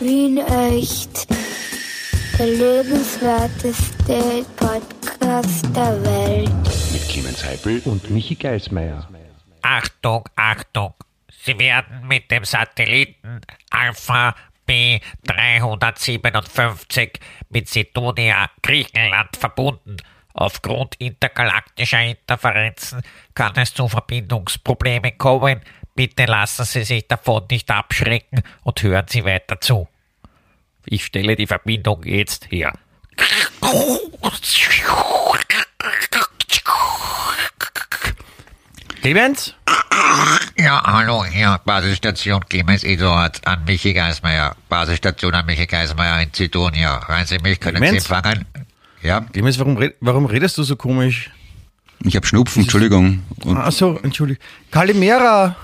Wien echt. Der lebenswerteste Podcast der Welt. Mit Clemens Heipel und Michi Geismeier. Achtung, Achtung. Sie werden mit dem Satelliten Alpha B357 mit Sidonia, Griechenland verbunden. Aufgrund intergalaktischer Interferenzen kann es zu Verbindungsproblemen kommen. Bitte lassen Sie sich davon nicht abschrecken und hören Sie weiter zu. Ich stelle die Verbindung jetzt her. Clemens? Ja, hallo, hier, Basisstation Clemens Eduard an Michi Geismeier. Basisstation an Michi Geismeier in Sidonia. Rein Sie mich, können Clemens? Sie empfangen? Ja, Clemens, warum, warum redest du so komisch? Ich habe Schnupfen, Entschuldigung. Und Ach so, Entschuldigung. Kalimera!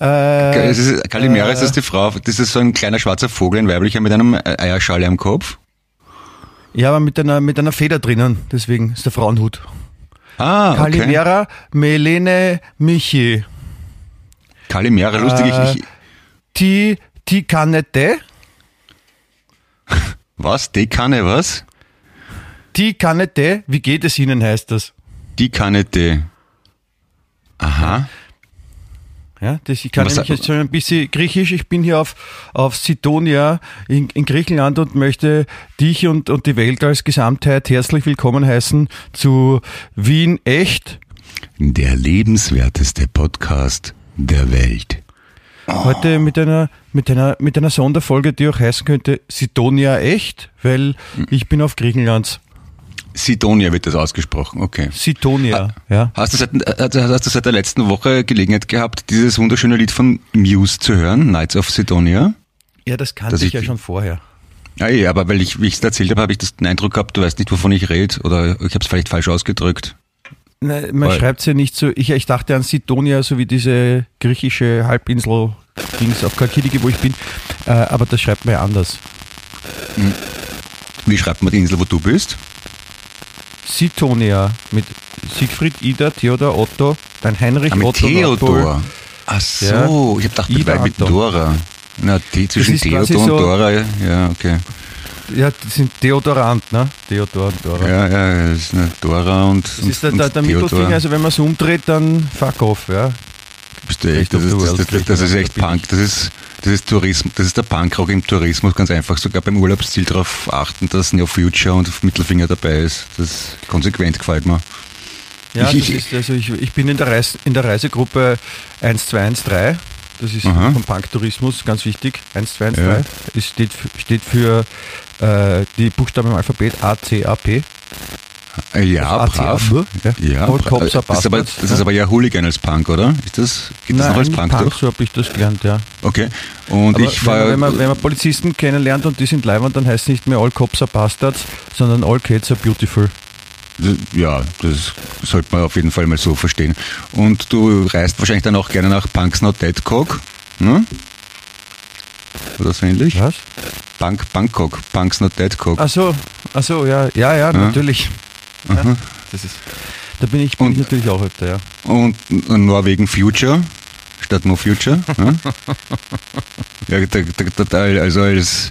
Äh, es ist, Kalimera ist das die Frau, das ist so ein kleiner schwarzer Vogel, ein weiblicher mit einem Eierschale am Kopf. ja, aber mit einer, mit einer Feder drinnen, deswegen ist der Frauenhut. Ah, okay. Kalimera, Melene, Michi. Kalimera, lustig. Äh, Ich, ich, Ti, ti Canete, was? Die Kanne, was? ti Canete, wie geht es Ihnen, heißt das. Die Kanne, die. Aha. Ja, das, ich kann Was nämlich jetzt schon ein bisschen Griechisch. Ich bin hier auf, auf Sidonia in, in Griechenland und möchte dich und, und die Welt als Gesamtheit herzlich willkommen heißen zu Wien Echt. Der lebenswerteste Podcast der Welt. Heute mit einer, mit einer, mit einer Sonderfolge, die auch heißen könnte Sidonia Echt, weil ich bin auf Griechenlands. Sidonia wird das ausgesprochen, okay. Sidonia, ja. Hast du, seit, hast du seit der letzten Woche Gelegenheit gehabt, dieses wunderschöne Lied von Muse zu hören, Nights of Sidonia? Ja, das kannte ich ich ja schon vorher. Ja, ja, aber weil ich, wie ich es erzählt habe, habe ich das den Eindruck gehabt, du weißt nicht, wovon ich rede, oder ich habe es vielleicht falsch ausgedrückt. Nein, man schreibt ja nicht so. Ich, ich dachte an Sidonia, so wie diese griechische Halbinsel Dings auf Kalkidiki, wo ich bin. Äh, aber das schreibt man ja anders. Wie schreibt man die Insel, wo du bist? Sitonia mit Siegfried, Ida, Theodor, Otto, dann Heinrich, Ah, mit Otto, Theodor. Nordpol. Ach so, Ja. ich habe gedacht, mit, Ida, mit Anton. Dora. Na, die zwischen Theodor und so- Dora, ja, okay. Ja, das sind Theodorant, ne? Theodor und Dora. Ja, ja, das ist eine Dora und, Das ist der, der, der. Mittelfinger, also wenn man es umdreht, dann fuck off, ja. Bist du echt, das, ist, das, das, das ist echt Punk. Das ist, das ist Tourismus, das ist der Punkrock im Tourismus, ganz einfach. Sogar beim Urlaubsziel darauf achten, dass Neo Future und Mittelfinger dabei ist. Das ist konsequent gefällt mir. Ja, Ich- das ich- ist, also ich, ich bin in der, Reis, in der Reisegruppe 1213. Das ist Aha. vom Punk-Tourismus ganz wichtig. 1213. Ja. Es steht, steht für äh, die Buchstaben im Alphabet A, C, A, P. Äh, Ja, Also brav. ACAB, ja. Ja, All bra- Cops are das, ist aber, das ist ja. aber ja Hooligan als Punk, oder? Ist das, das Nein, noch als Punk, Punk, durch? so habe ich das gelernt, ja. Okay. Und Aber ich wenn, man, fahre. wenn, man, wenn man Polizisten kennenlernt und die sind leibend, dann heißt es nicht mehr All Cops are Bastards, sondern All Kids are Beautiful. Ja, das sollte man auf jeden Fall mal so verstehen. Und du reist wahrscheinlich dann auch gerne nach Punks Not Dead Cock, ne? Oder so ähnlich? Was? Punk, Bangkok, Punks Not Dead Cock. Ach so, ach so, ja, ja, ja, natürlich. Ja, das ist, da bin ich, bin Und- ich natürlich auch öfter, ja. Und Norwegen Future statt No Future. ne? ja, da, da, da, also als,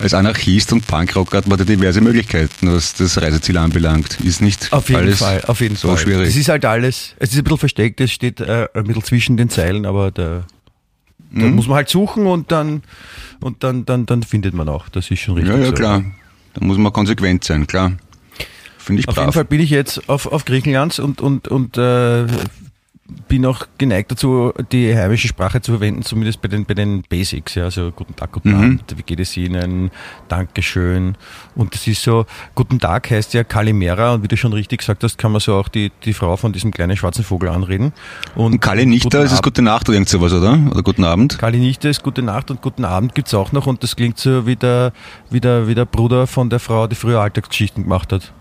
als Anarchist und Punkrocker hat man da diverse Möglichkeiten, was das Reiseziel anbelangt. Ist nicht Auf jeden alles Fall, auf jeden so Fall. schwierig. Es ist halt alles, es ist ein bisschen versteckt, es steht äh, ein bisschen zwischen den Zeilen, aber da, da Mhm. muss man halt suchen und dann und dann, dann, dann findet man auch. Das ist schon richtig. Ja, ja, so. klar. Da muss man konsequent sein, klar. Finde ich Auf jeden brav. Fall bin ich jetzt auf, auf Griechenland und, und, und äh, bin auch geneigt dazu, die heimische Sprache zu verwenden, zumindest bei den, bei den Basics. Ja, also guten Tag, guten Mhm. Abend, wie geht es Ihnen, Dankeschön. Und das ist so, guten Tag heißt ja Kalimera und wie du schon richtig gesagt hast, kann man so auch die, die Frau von diesem kleinen schwarzen Vogel anreden. Und, Und Kalle nicht guten da, ist es gute Nacht oder irgend sowas, oder? Oder guten Abend? Kali Nichte ist Gute Nacht und Guten Abend gibt's auch noch und das klingt so wie der, wie der, wie der Bruder von der Frau, die früher Alltagsgeschichten gemacht hat.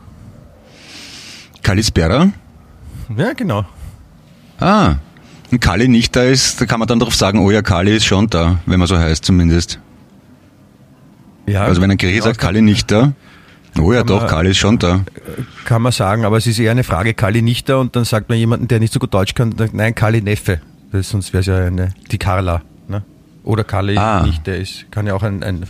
Kalispera? Ja, genau. Ah. Und Kali nicht da ist, da kann man dann darauf sagen, oh ja, Kali ist schon da, wenn man so heißt zumindest. Ja, Also wenn ein ja, sagt, Kali nicht da, oh ja doch, man- Kali ist schon da. Kann man sagen, aber es ist eher eine Frage, Kali nicht da und dann sagt man jemanden, der nicht so gut Deutsch kann, sagt, nein, Kali Neffe. Das, sonst wäre es ja eine, die Carla. Ne? Oder Kali Ah. nicht, der ist, kann ja auch ein, ein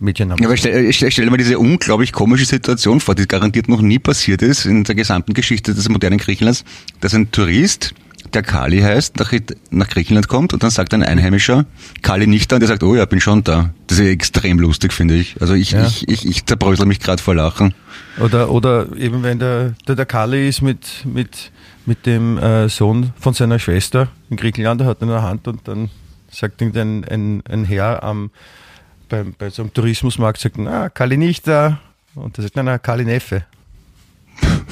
Mädchenname Ja, aber stell, ich stell, stell dir mal diese unglaublich komische Situation vor, die garantiert noch nie passiert ist in der gesamten Geschichte des modernen Griechenlands, dass ein Tourist, der Kali heißt, nach, nach Griechenland kommt und dann sagt ein Einheimischer, Kali nicht da und der sagt, oh ja, bin schon da. Das ist ja extrem lustig, finde ich. Also ich, Ja. ich, ich, ich zerbrösel mich gerade vor Lachen. Oder, oder eben wenn der, der, der Kali ist mit, mit, mit dem äh, Sohn von seiner Schwester in Griechenland, der hat ihn in der Hand und dann sagt irgendein ein, ein Herr am, beim, bei so einem Tourismusmarkt, sagt, na, Kali nicht da. Und der sagt, na, na, Kali Neffe.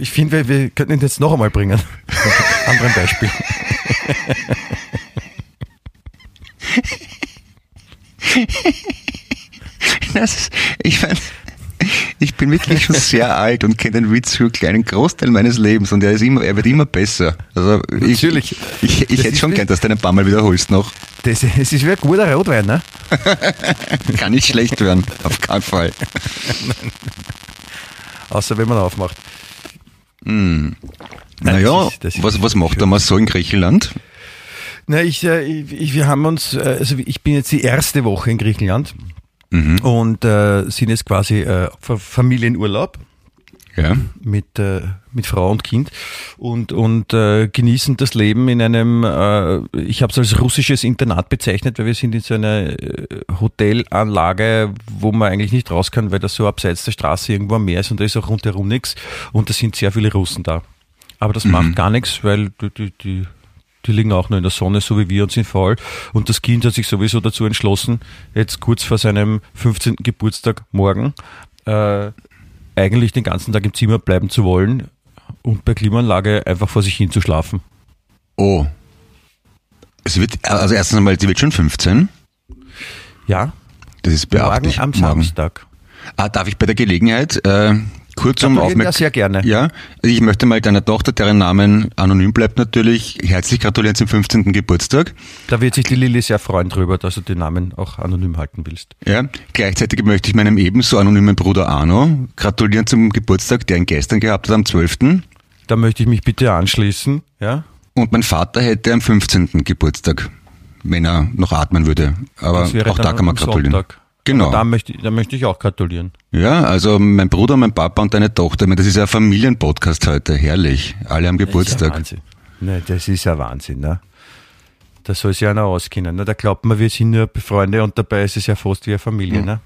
Ich- finde, wir, wir könnten ihn jetzt noch einmal bringen. Anderen Beispiel. Das ich mein, ich bin wirklich schon sehr alt und kenne den Witz für einen Großteil meines Lebens und er ist immer, er wird immer besser. Also ich, Natürlich. Ich, ich, Das hätte schon gern, dass du einen paar Mal wiederholst noch. Das, es ist wie ein guter Rotwein, ne? Kann nicht schlecht werden, auf keinen Fall. Außer wenn man aufmacht. Naja, das das ist was, was macht er mal so in Griechenland? Na, ich, äh, ich, wir haben uns, äh, also ich bin jetzt die erste Woche in Griechenland und äh, sind jetzt quasi äh, Fa- Familienurlaub. Ja. mit, äh, mit Frau und Kind. Und, und äh, genießen das Leben in einem, äh, ich habe es als russisches Internat bezeichnet, weil wir sind in so einer äh, Hotelanlage, wo man eigentlich nicht raus kann, weil das so abseits der Straße irgendwo am Meer ist und da ist auch rundherum nichts. Und da sind sehr viele Russen da. Aber das macht gar nichts, weil die, die, die, die liegen auch nur in der Sonne, so wie wir und sind faul. Und das Kind hat sich sowieso dazu entschlossen, jetzt kurz vor seinem 15. Geburtstag morgen äh, eigentlich den ganzen Tag im Zimmer bleiben zu wollen und bei Klimaanlage einfach vor sich hin zu schlafen. Oh. Es wird, also erstens einmal, sie wird schon 15. Ja, Das ist morgen beachtlich. am Samstag. Ah, darf ich bei der Gelegenheit äh, kurz um Gratulieren, Aufmerksamkeit... ja, sehr gerne. Ja, ich möchte mal deiner Tochter, deren Namen anonym bleibt natürlich, herzlich gratulieren zum 15. Geburtstag. Da wird sich die Lilly sehr freuen drüber, dass du den Namen auch anonym halten willst. Ja, gleichzeitig möchte ich meinem ebenso anonymen Bruder Arno gratulieren zum Geburtstag, der ihn gestern gehabt hat, am 12. Da möchte ich mich bitte anschließen. Ja, Und mein Vater hätte am 15. Geburtstag, wenn er noch atmen würde. Aber auch da kann man gratulieren. Sonntag. Genau. Da möchte, da möchte ich auch gratulieren. Ja, also mein Bruder, mein Papa und deine Tochter, ich meine, das ist ja ein Familienpodcast heute, herrlich. Alle am Das ist ja Geburtstag. Wahnsinn. Ne, das ist ja Wahnsinn. Ne? Da soll sich einer auskennen. Ne? Da glaubt man, wir sind nur Freunde und dabei ist es ja fast wie eine Familie. Ne?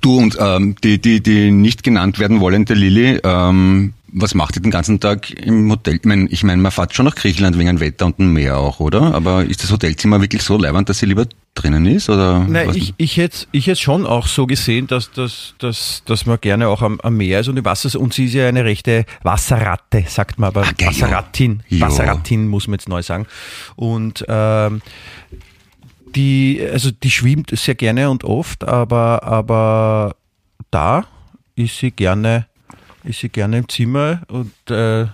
Du und ähm, die, die, die nicht genannt werden wollende Lilly, ähm, was macht ihr den ganzen Tag im Hotel? Ich meine, ich mein, man fährt schon nach Griechenland wegen dem Wetter und dem Meer auch, oder? Aber ist das Hotelzimmer wirklich so leibend, dass sie lieber drinnen ist? Oder Nein, ich, ich hätte ich hätte schon auch so gesehen, dass, dass, dass, dass man gerne auch am, am Meer ist und im Wasser ist. Und sie ist ja eine rechte Wasserratte, sagt man aber. Ah, geil, Wasserrattin. ja. Wasserrattin muss man jetzt neu sagen. Und ähm, die, also die schwimmt sehr gerne und oft, aber, aber da ist sie gerne, ist sie gerne im Zimmer und äh,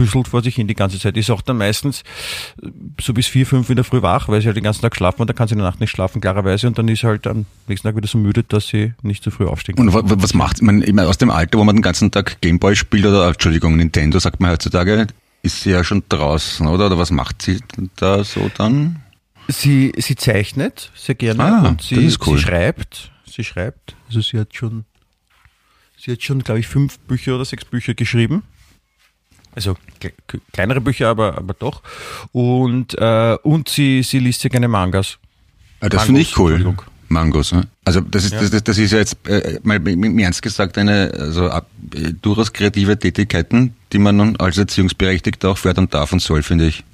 büschelt vor sich hin die ganze Zeit. Ist auch dann meistens so bis vier, fünf in der Früh wach, weil sie halt den ganzen Tag schlafen und dann kann sie in der Nacht nicht schlafen, klarerweise. Und dann ist sie halt am nächsten Tag wieder so müde, dass sie nicht zu früh aufstehen kann. Und wa- wa- was macht, ich meine, ich mein, aus dem Alter, wo man den ganzen Tag Gameboy spielt oder, Entschuldigung, Nintendo, sagt man heutzutage, ist sie ja schon draußen, oder? Oder was macht sie da so dann? Sie, sie zeichnet sehr gerne Ah, und sie, cool. sie schreibt. Sie schreibt. Also sie hat schon, sie hat schon, glaube ich, fünf Bücher oder sechs Bücher geschrieben. Also kle- kleinere Bücher, aber, aber doch. Und, äh, und sie, sie liest sehr gerne Mangas. Ah, das finde ich cool. Mangos, ne? Also das ist, das, das, das ist ja jetzt äh, mal im Ernst gesagt eine also äh, durchaus kreative Tätigkeiten, die man nun als Erziehungsberechtigter auch fördern darf und soll, finde ich.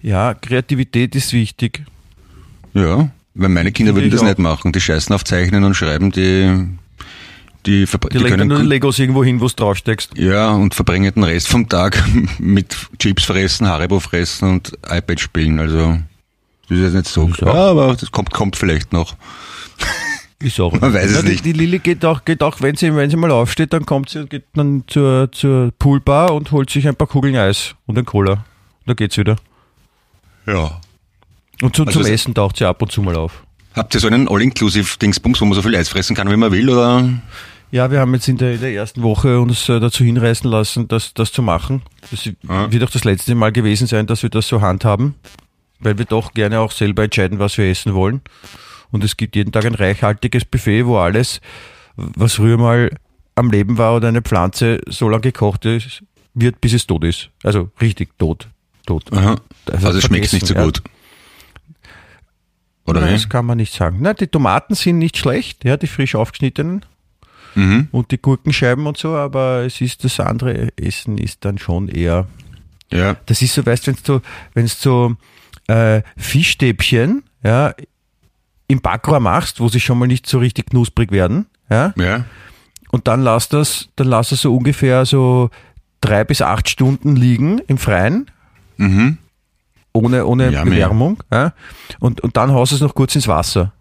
Ja, Kreativität ist wichtig. Ja, weil meine Kinder würden das auch. nicht machen. Die scheißen auf Zeichnen und Schreiben, die die, Die, die können nur Legos irgendwo hin, wo du draufsteckst. ja und verbringen den Rest vom Tag mit Chips fressen, Haribo fressen und iPad spielen. Also das ist jetzt nicht so. Ist Ja, aber das kommt kommt vielleicht noch. Ist auch. Man weiß es die, nicht. Die Lilly geht auch, geht auch wenn, sie, wenn sie mal aufsteht, dann kommt sie und geht dann zur, zur Poolbar und holt sich ein paar Kugeln Eis und ein Cola. Und dann geht's wieder. Ja. Und zu, Also zum es- Essen taucht sie ab und zu mal auf. Habt ihr so einen All-Inclusive-Dingsbums, wo man so viel Eis fressen kann, wie man will, oder? Ja, wir haben jetzt in der, in der ersten Woche uns äh, dazu hinreißen lassen, das, das zu machen. Das Ah. wird auch das letzte Mal gewesen sein, dass wir das so handhaben, weil wir doch gerne auch selber entscheiden, was wir essen wollen. Und es gibt jeden Tag ein reichhaltiges Buffet, wo alles, was früher mal am Leben war oder eine Pflanze so lange gekocht ist, wird, bis es tot ist. Also richtig tot. tot. Aha. Also, es schmeckt nicht so gut. Oder Nein, wie? das kann man nicht sagen. Na, die Tomaten sind nicht schlecht, ja, die frisch aufgeschnittenen Mhm. und die Gurkenscheiben und so, aber es ist das andere Essen ist dann schon eher. Ja. Das ist so, weißt du, wenn du, wenn du so äh, Fischstäbchen, ja, im Backrohr machst, wo sie schon mal nicht so richtig knusprig werden, ja, Ja. und dann lass das, dann lass das so ungefähr so drei bis acht Stunden liegen im Freien, Mhm. ohne, ohne Ja. Bewärmung, ja, und, und dann haust du es noch kurz ins Wasser.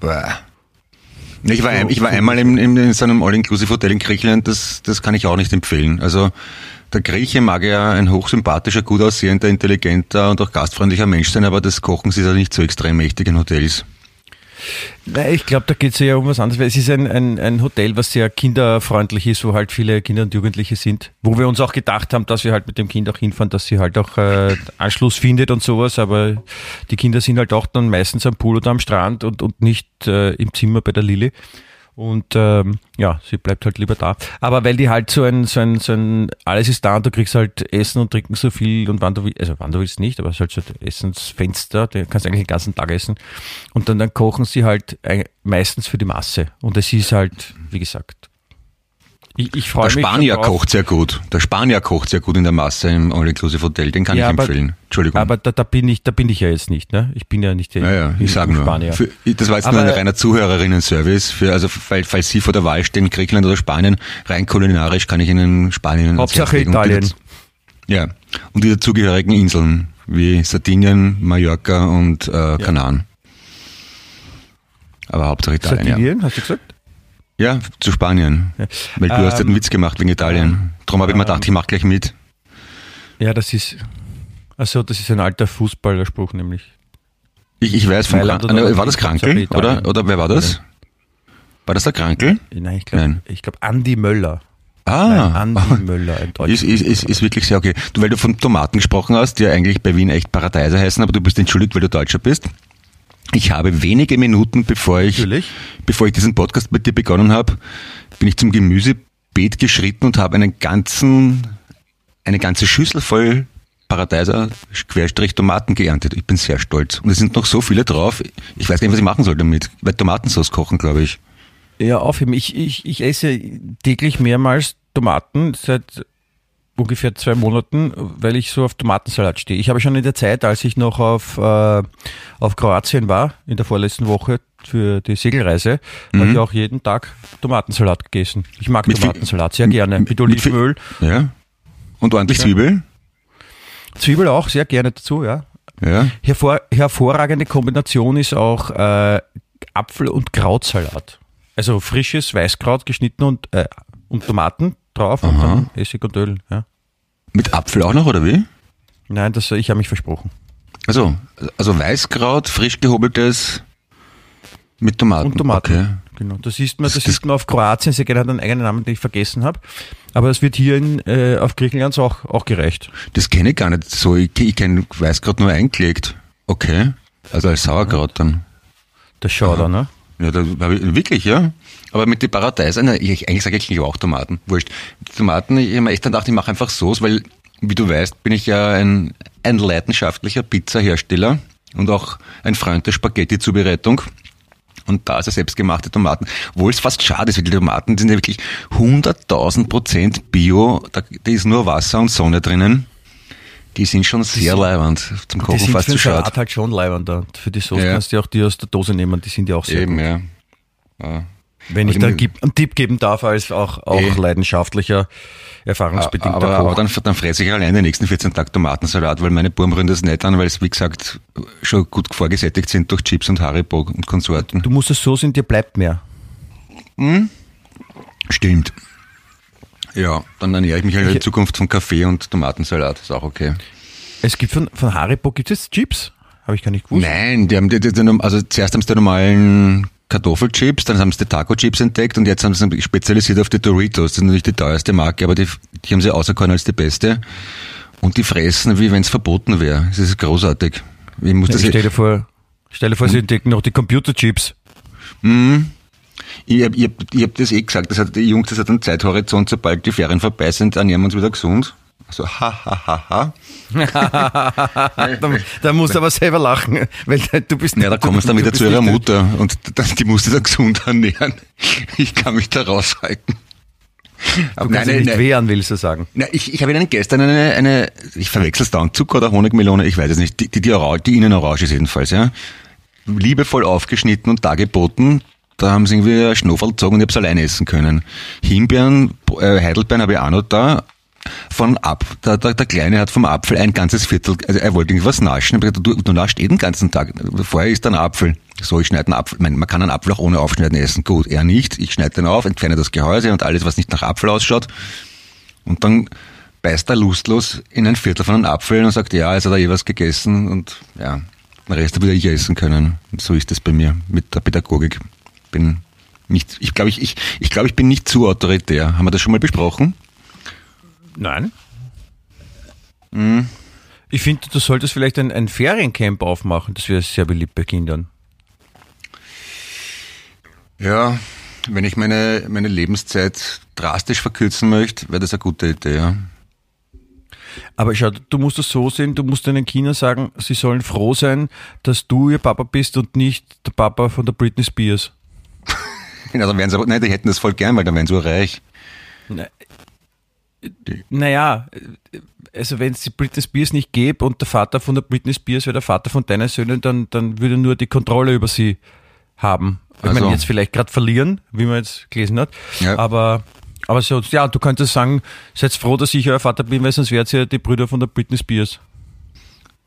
Bäh. Ich war, ich war einmal im, in so einem All-Inclusive-Hotel in Griechenland, das, das kann ich auch nicht empfehlen. Also der Grieche mag ja ein hochsympathischer, gut aussehender, intelligenter und auch gastfreundlicher Mensch sein, aber das Kochen ist ja nicht so extrem mächtig in Hotels. Nein, ich glaube, da geht es ja um was anderes, es ist ein, ein, ein Hotel, was sehr kinderfreundlich ist, wo halt viele Kinder und Jugendliche sind. Wo wir uns auch gedacht haben, dass wir halt mit dem Kind auch hinfahren, dass sie halt auch äh, Anschluss findet und sowas, aber die Kinder sind halt auch dann meistens am Pool oder am Strand und, und nicht äh, im Zimmer bei der Lilly. Und ähm, ja, sie bleibt halt lieber da. Aber weil die halt so ein, so ein, so ein, alles ist da und du kriegst halt Essen und trinken so viel und wann du willst, also wann du willst nicht, aber es ist halt so ein Essensfenster, du kannst eigentlich den ganzen Tag essen. Und dann, dann kochen sie halt meistens für die Masse. Und es ist halt, wie gesagt, ich, ich freue Der mich. Spanier schon drauf. kocht sehr gut. Der Spanier kocht sehr gut in der Masse im All-Inclusive-Hotel, den kann Ja, ich aber- empfehlen. Entschuldigung. Aber da, da bin ich, da bin ich ja jetzt nicht, ne? Ich bin ja nicht der Ja, ja, ich sage nur. Spanier. Für, das war jetzt Aber- nur ein reiner Zuhörerinnen-Service. Für, also, weil, falls Sie vor der Wahl stehen, Griechenland oder Spanien, rein kulinarisch kann ich Ihnen Spanien ans Hauptsache legen. Und die Italien. Ja. Und die dazugehörigen Inseln, wie Sardinien, Mallorca und äh, Kanaren. Aber Hauptsache Italien, ja. Sardinien, hast du gesagt? Ja, zu Spanien. Weil du hast ja Ähm, einen Witz gemacht wegen Italien. Darum habe ich mir gedacht, ich mache gleich mit. Ja, das ist, also das ist ein alter Fußballerspruch nämlich. Ich, ich weiß, vom Mailand Kran- war das Krankel? Oder, oder wer war das? War das der Krankel? Nein, ich glaube, glaube Andi Möller. Ah, Nein, Andi Möller, ein Deutscher. Ist, ist, ist, ist wirklich sehr okay. Du, weil du von Tomaten gesprochen hast, die ja eigentlich bei Wien echt Paradeise heißen, aber du bist entschuldigt, weil du Deutscher bist. Ich habe wenige Minuten, bevor ich, Natürlich. bevor ich diesen Podcast mit dir begonnen habe, bin ich zum Gemüsebeet geschritten und habe einen ganzen, eine ganze Schüssel voll Paradeiser Querstrich Tomaten geerntet. Ich bin sehr stolz. Und es sind noch so viele drauf. Ich weiß gar nicht, was ich machen soll damit. Weil Tomatensauce kochen, glaube ich. Ja, aufheben. Ich, ich, ich esse täglich mehrmals Tomaten seit ungefähr zwei Monaten, weil ich so auf Tomatensalat stehe. Ich habe schon in der Zeit, als ich noch auf, äh, auf Kroatien war, in der vorletzten Woche für die Segelreise, habe ich auch jeden Tag Tomatensalat gegessen. Ich mag Mit Tomatensalat sehr gerne. Mit, mit Olivenöl. Ja. Und ordentlich Zwiebel. Zwiebel auch sehr gerne dazu, ja. Ja. Hervor, hervorragende Kombination ist auch äh, Apfel- und Krautsalat. Also frisches Weißkraut geschnitten und, äh, und Tomaten drauf und dann Essig und Öl. Ja. Mit Apfel auch noch, oder wie? Nein, das, ich habe mich versprochen. Also, also Weißkraut, frisch gehobeltes mit Tomaten. Und Tomaten. Okay. Genau. Das isst man, Das- das, isst man auf Kroatien, sehr gerne hat einen eigenen Namen, den ich vergessen habe. Aber es wird hier in, äh, auf Griechenland auch, auch gereicht. Das kenne ich gar nicht so. Ich, ich kenne Weißkraut nur eingelegt. Okay. Also als Sauerkraut dann. Das schaut da, ne? Ja, da wirklich, ja. Aber mit den Paradeisen, na, ich, eigentlich sage ich eigentlich auch Tomaten. Wurscht. Tomaten, ich habe mir echt gedacht, ich mache einfach Soße, weil, wie du weißt, bin ich ja ein, ein leidenschaftlicher Pizzahersteller und auch ein Freund der Spaghetti-Zubereitung. Und da ist er selbstgemachte Tomaten. Obwohl es fast schade ist, weil die Tomaten sind ja wirklich 100.000 Prozent Bio. Da, da ist nur Wasser und Sonne drinnen. Die sind schon sehr leibend. Zum Die Kochen sind fast für zu den. Salat halt schon leibender. Für die Soße Ja. kannst du auch die aus der Dose nehmen, die sind ja auch sehr Eben, gut. ja. ja. Wenn ich Aber da die- gib, einen Tipp geben darf, als auch, auch Eh. leidenschaftlicher, erfahrungsbedingter Aber, aber dann, dann fresse ich allein die nächsten 14 Tage Tomatensalat, weil meine Buben rühren das nicht an, weil es, wie gesagt, schon gut vorgesättigt sind durch Chips und Haribo und Konsorten. du musst es so sehen, dir bleibt mehr. Stimmt. Ja, dann ernähre ich mich halt in Zukunft von Kaffee und Tomatensalat. Ist auch okay. Es gibt von, von Haribo, gibt es Chips? Habe ich gar nicht gewusst. Nein, die haben, die, die, die, also zuerst haben sie die normalen Kartoffelchips, dann haben sie die Taco-Chips entdeckt und jetzt haben sie sich spezialisiert auf die Doritos. Das ist natürlich die teuerste Marke, aber die, die haben sie auserkoren als die beste. Und die fressen, wie wenn es verboten wäre. Das ist großartig. Ich muss Ja, das ich stell dir vor, stell dir vor, Hm? sie entdecken noch die Computerchips. Ich hab, ich, hab, ich hab das eh gesagt, das hat die Jungs, das hat einen Zeithorizont, sobald die Ferien vorbei sind, ernähren wir uns wieder gesund. So, ha, ha, ha, ha. Da, da musst du aber selber lachen, weil du bist Ja, da kommen sie dann du wieder zu ihrer nicht- Mutter und die musste da gesund ernähren. Ich kann mich da raushalten. Du kannst dich nicht wehren, willst du sagen. Na, ich, ich habe Ihnen gestern eine, eine ich verwechsel es dauernd, Zucker oder Honigmelone, ich weiß es nicht, die, die, die, Orange, die Innenorange ist jedenfalls, ja. Liebevoll aufgeschnitten und dargeboten. Da haben sie irgendwie ein Schnuffeln gezogen und ich habe es alleine essen können. Himbeeren, äh, Heidelbeeren habe ich auch noch da. Von ab, der, der, der Kleine hat vom Apfel ein ganzes Viertel, also er wollte irgendwas naschen. Ich hab gesagt, du, du naschst eh den ganzen Tag. Vorher ist ein Apfel. So, ich schneide einen Apfel. Meine, man kann einen Apfel auch ohne Aufschneiden essen. Gut, er nicht. Ich schneide den auf, entferne das Gehäuse und alles, was nicht nach Apfel ausschaut. Und dann beißt er lustlos in ein Viertel von einem Apfel und sagt, ja, jetzt hat er eh was gegessen und ja, den Rest würde ich essen können. Und so ist es bei mir mit der Pädagogik. Bin nicht, ich glaube, ich, ich, ich glaube, ich bin nicht zu autoritär. Haben wir das schon mal besprochen? Nein. Hm. Ich finde, du solltest vielleicht ein, ein Feriencamp aufmachen. Das wäre sehr beliebt bei Kindern. Ja, wenn ich meine, meine Lebenszeit drastisch verkürzen möchte, wäre das eine gute Idee, ja. Aber schau, du musst es so sehen, du musst deinen Kindern sagen, sie sollen froh sein, dass du ihr Papa bist und nicht der Papa von der Britney Spears. Ja, dann wären sie aber, nein, die hätten das voll gern, weil dann wären sie reich. Naja, also wenn es die Britney Spears nicht gäbe und der Vater von der Britney Spears wäre der Vater von deinen Söhnen, dann, dann würde nur die Kontrolle über sie haben. Ich Also. meine, jetzt vielleicht gerade verlieren, wie man jetzt gelesen hat. Ja. Aber, aber so, ja, du könntest sagen, seid froh, dass ich euer Vater bin, weil sonst wärt ihr die Brüder von der Britney Spears.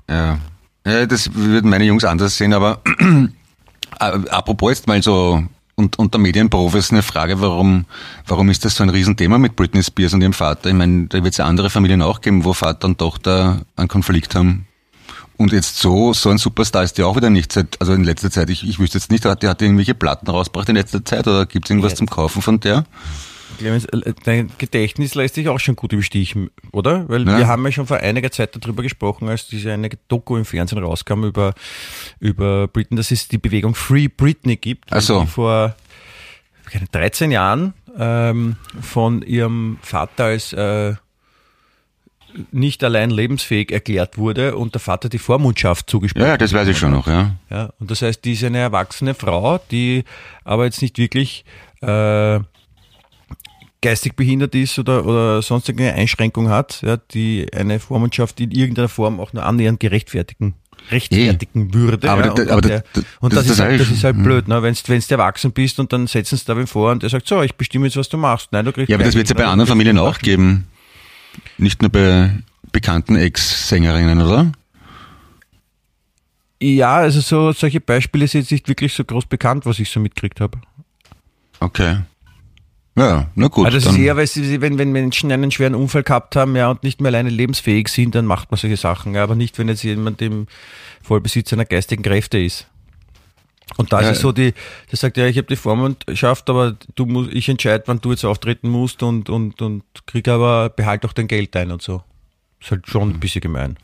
Ja. ja, das würden meine Jungs anders sehen, aber äh, apropos jetzt mal so und, unter Medienprofis eine Frage, warum, warum ist das so ein Riesenthema mit Britney Spears und ihrem Vater? Ich meine, da wird es ja andere Familien auch geben, wo Vater und Tochter einen Konflikt haben. Und jetzt so, so ein Superstar ist der auch wieder nicht seit, also in letzter Zeit, ich, ich wüsste jetzt nicht, hat der hat die irgendwelche Platten rausgebracht in letzter Zeit oder gibt es irgendwas Ja. zum Kaufen von der? Clemens, äh, dein Gedächtnis lässt sich auch schon gut im Stich, oder? Weil Ja. wir haben ja schon vor einiger Zeit darüber gesprochen, als diese eine Doku im Fernsehen rauskam über, über Britney, dass es die Bewegung Free Britney gibt, Ach so. die vor keine, 13 Jahren ähm, von ihrem Vater als äh, nicht allein lebensfähig erklärt wurde und der Vater die Vormundschaft zugesprochen Ja, ja, das weiß ich schon noch, ja. ja, und das heißt, die ist eine erwachsene Frau, die aber jetzt nicht wirklich äh, geistig behindert ist oder, oder sonstige Einschränkung hat, ja, die eine Vormundschaft in irgendeiner Form auch nur annähernd gerechtfertigen rechtfertigen würde. Aber ja, da- und, aber der, da- und das- das, ist halt, das ist halt blöd, ne? wenn du erwachsen bist und dann setzen sie da wen vor und der sagt, so, ich bestimme jetzt, was du machst. Nein, du kriegst Ja, aber das wird es ja bei anderen Familien auch geben. Nicht nur bei bekannten Ex-Sängerinnen, oder? Ja, also so solche Beispiele sind jetzt nicht wirklich so groß bekannt, was ich so mitgekriegt habe. Okay. Ja, na gut. Also das ist eher, weil sie, wenn, wenn Menschen einen schweren Unfall gehabt haben ja, und nicht mehr alleine lebensfähig sind, dann macht man solche Sachen. Ja, aber nicht, wenn jetzt jemand im Vollbesitz seiner geistigen Kräfte ist. Und da Ja. ist es so, die, der sagt, ja, ich habe die Vormundschaft, aber du musst, ich entscheide, wann du jetzt auftreten musst und, und, und krieg aber, behalt auch dein Geld ein und so. Ist halt schon ein bisschen gemein.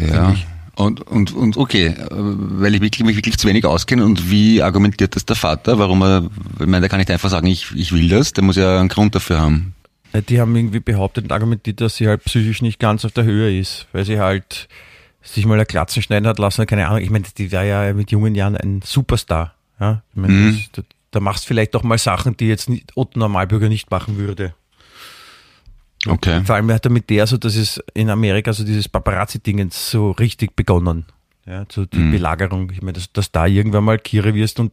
Ja. Und, und, und okay, äh, weil ich wirklich, mich wirklich zu wenig auskenne und wie argumentiert das der Vater? Warum er, ich meine, der kann nicht einfach sagen, ich, ich will das, der muss ja einen Grund dafür haben. Ja, Die haben irgendwie behauptet und argumentiert, dass sie halt psychisch nicht ganz auf der Höhe ist, weil sie halt sich mal eine Glatzen schneiden hat lassen, keine Ahnung. Ich meine, die war ja mit jungen Jahren ein Superstar. Ja? Ich meine, Mhm. das, da, da machst vielleicht auch mal Sachen, die jetzt nicht, Otto Normalbürger nicht machen würde. Okay. Vor allem hat er mit der so, dass es in Amerika so dieses Paparazzi-Ding so richtig begonnen. Ja, so die Belagerung. Ich meine, dass, dass da irgendwann mal Kire wirst und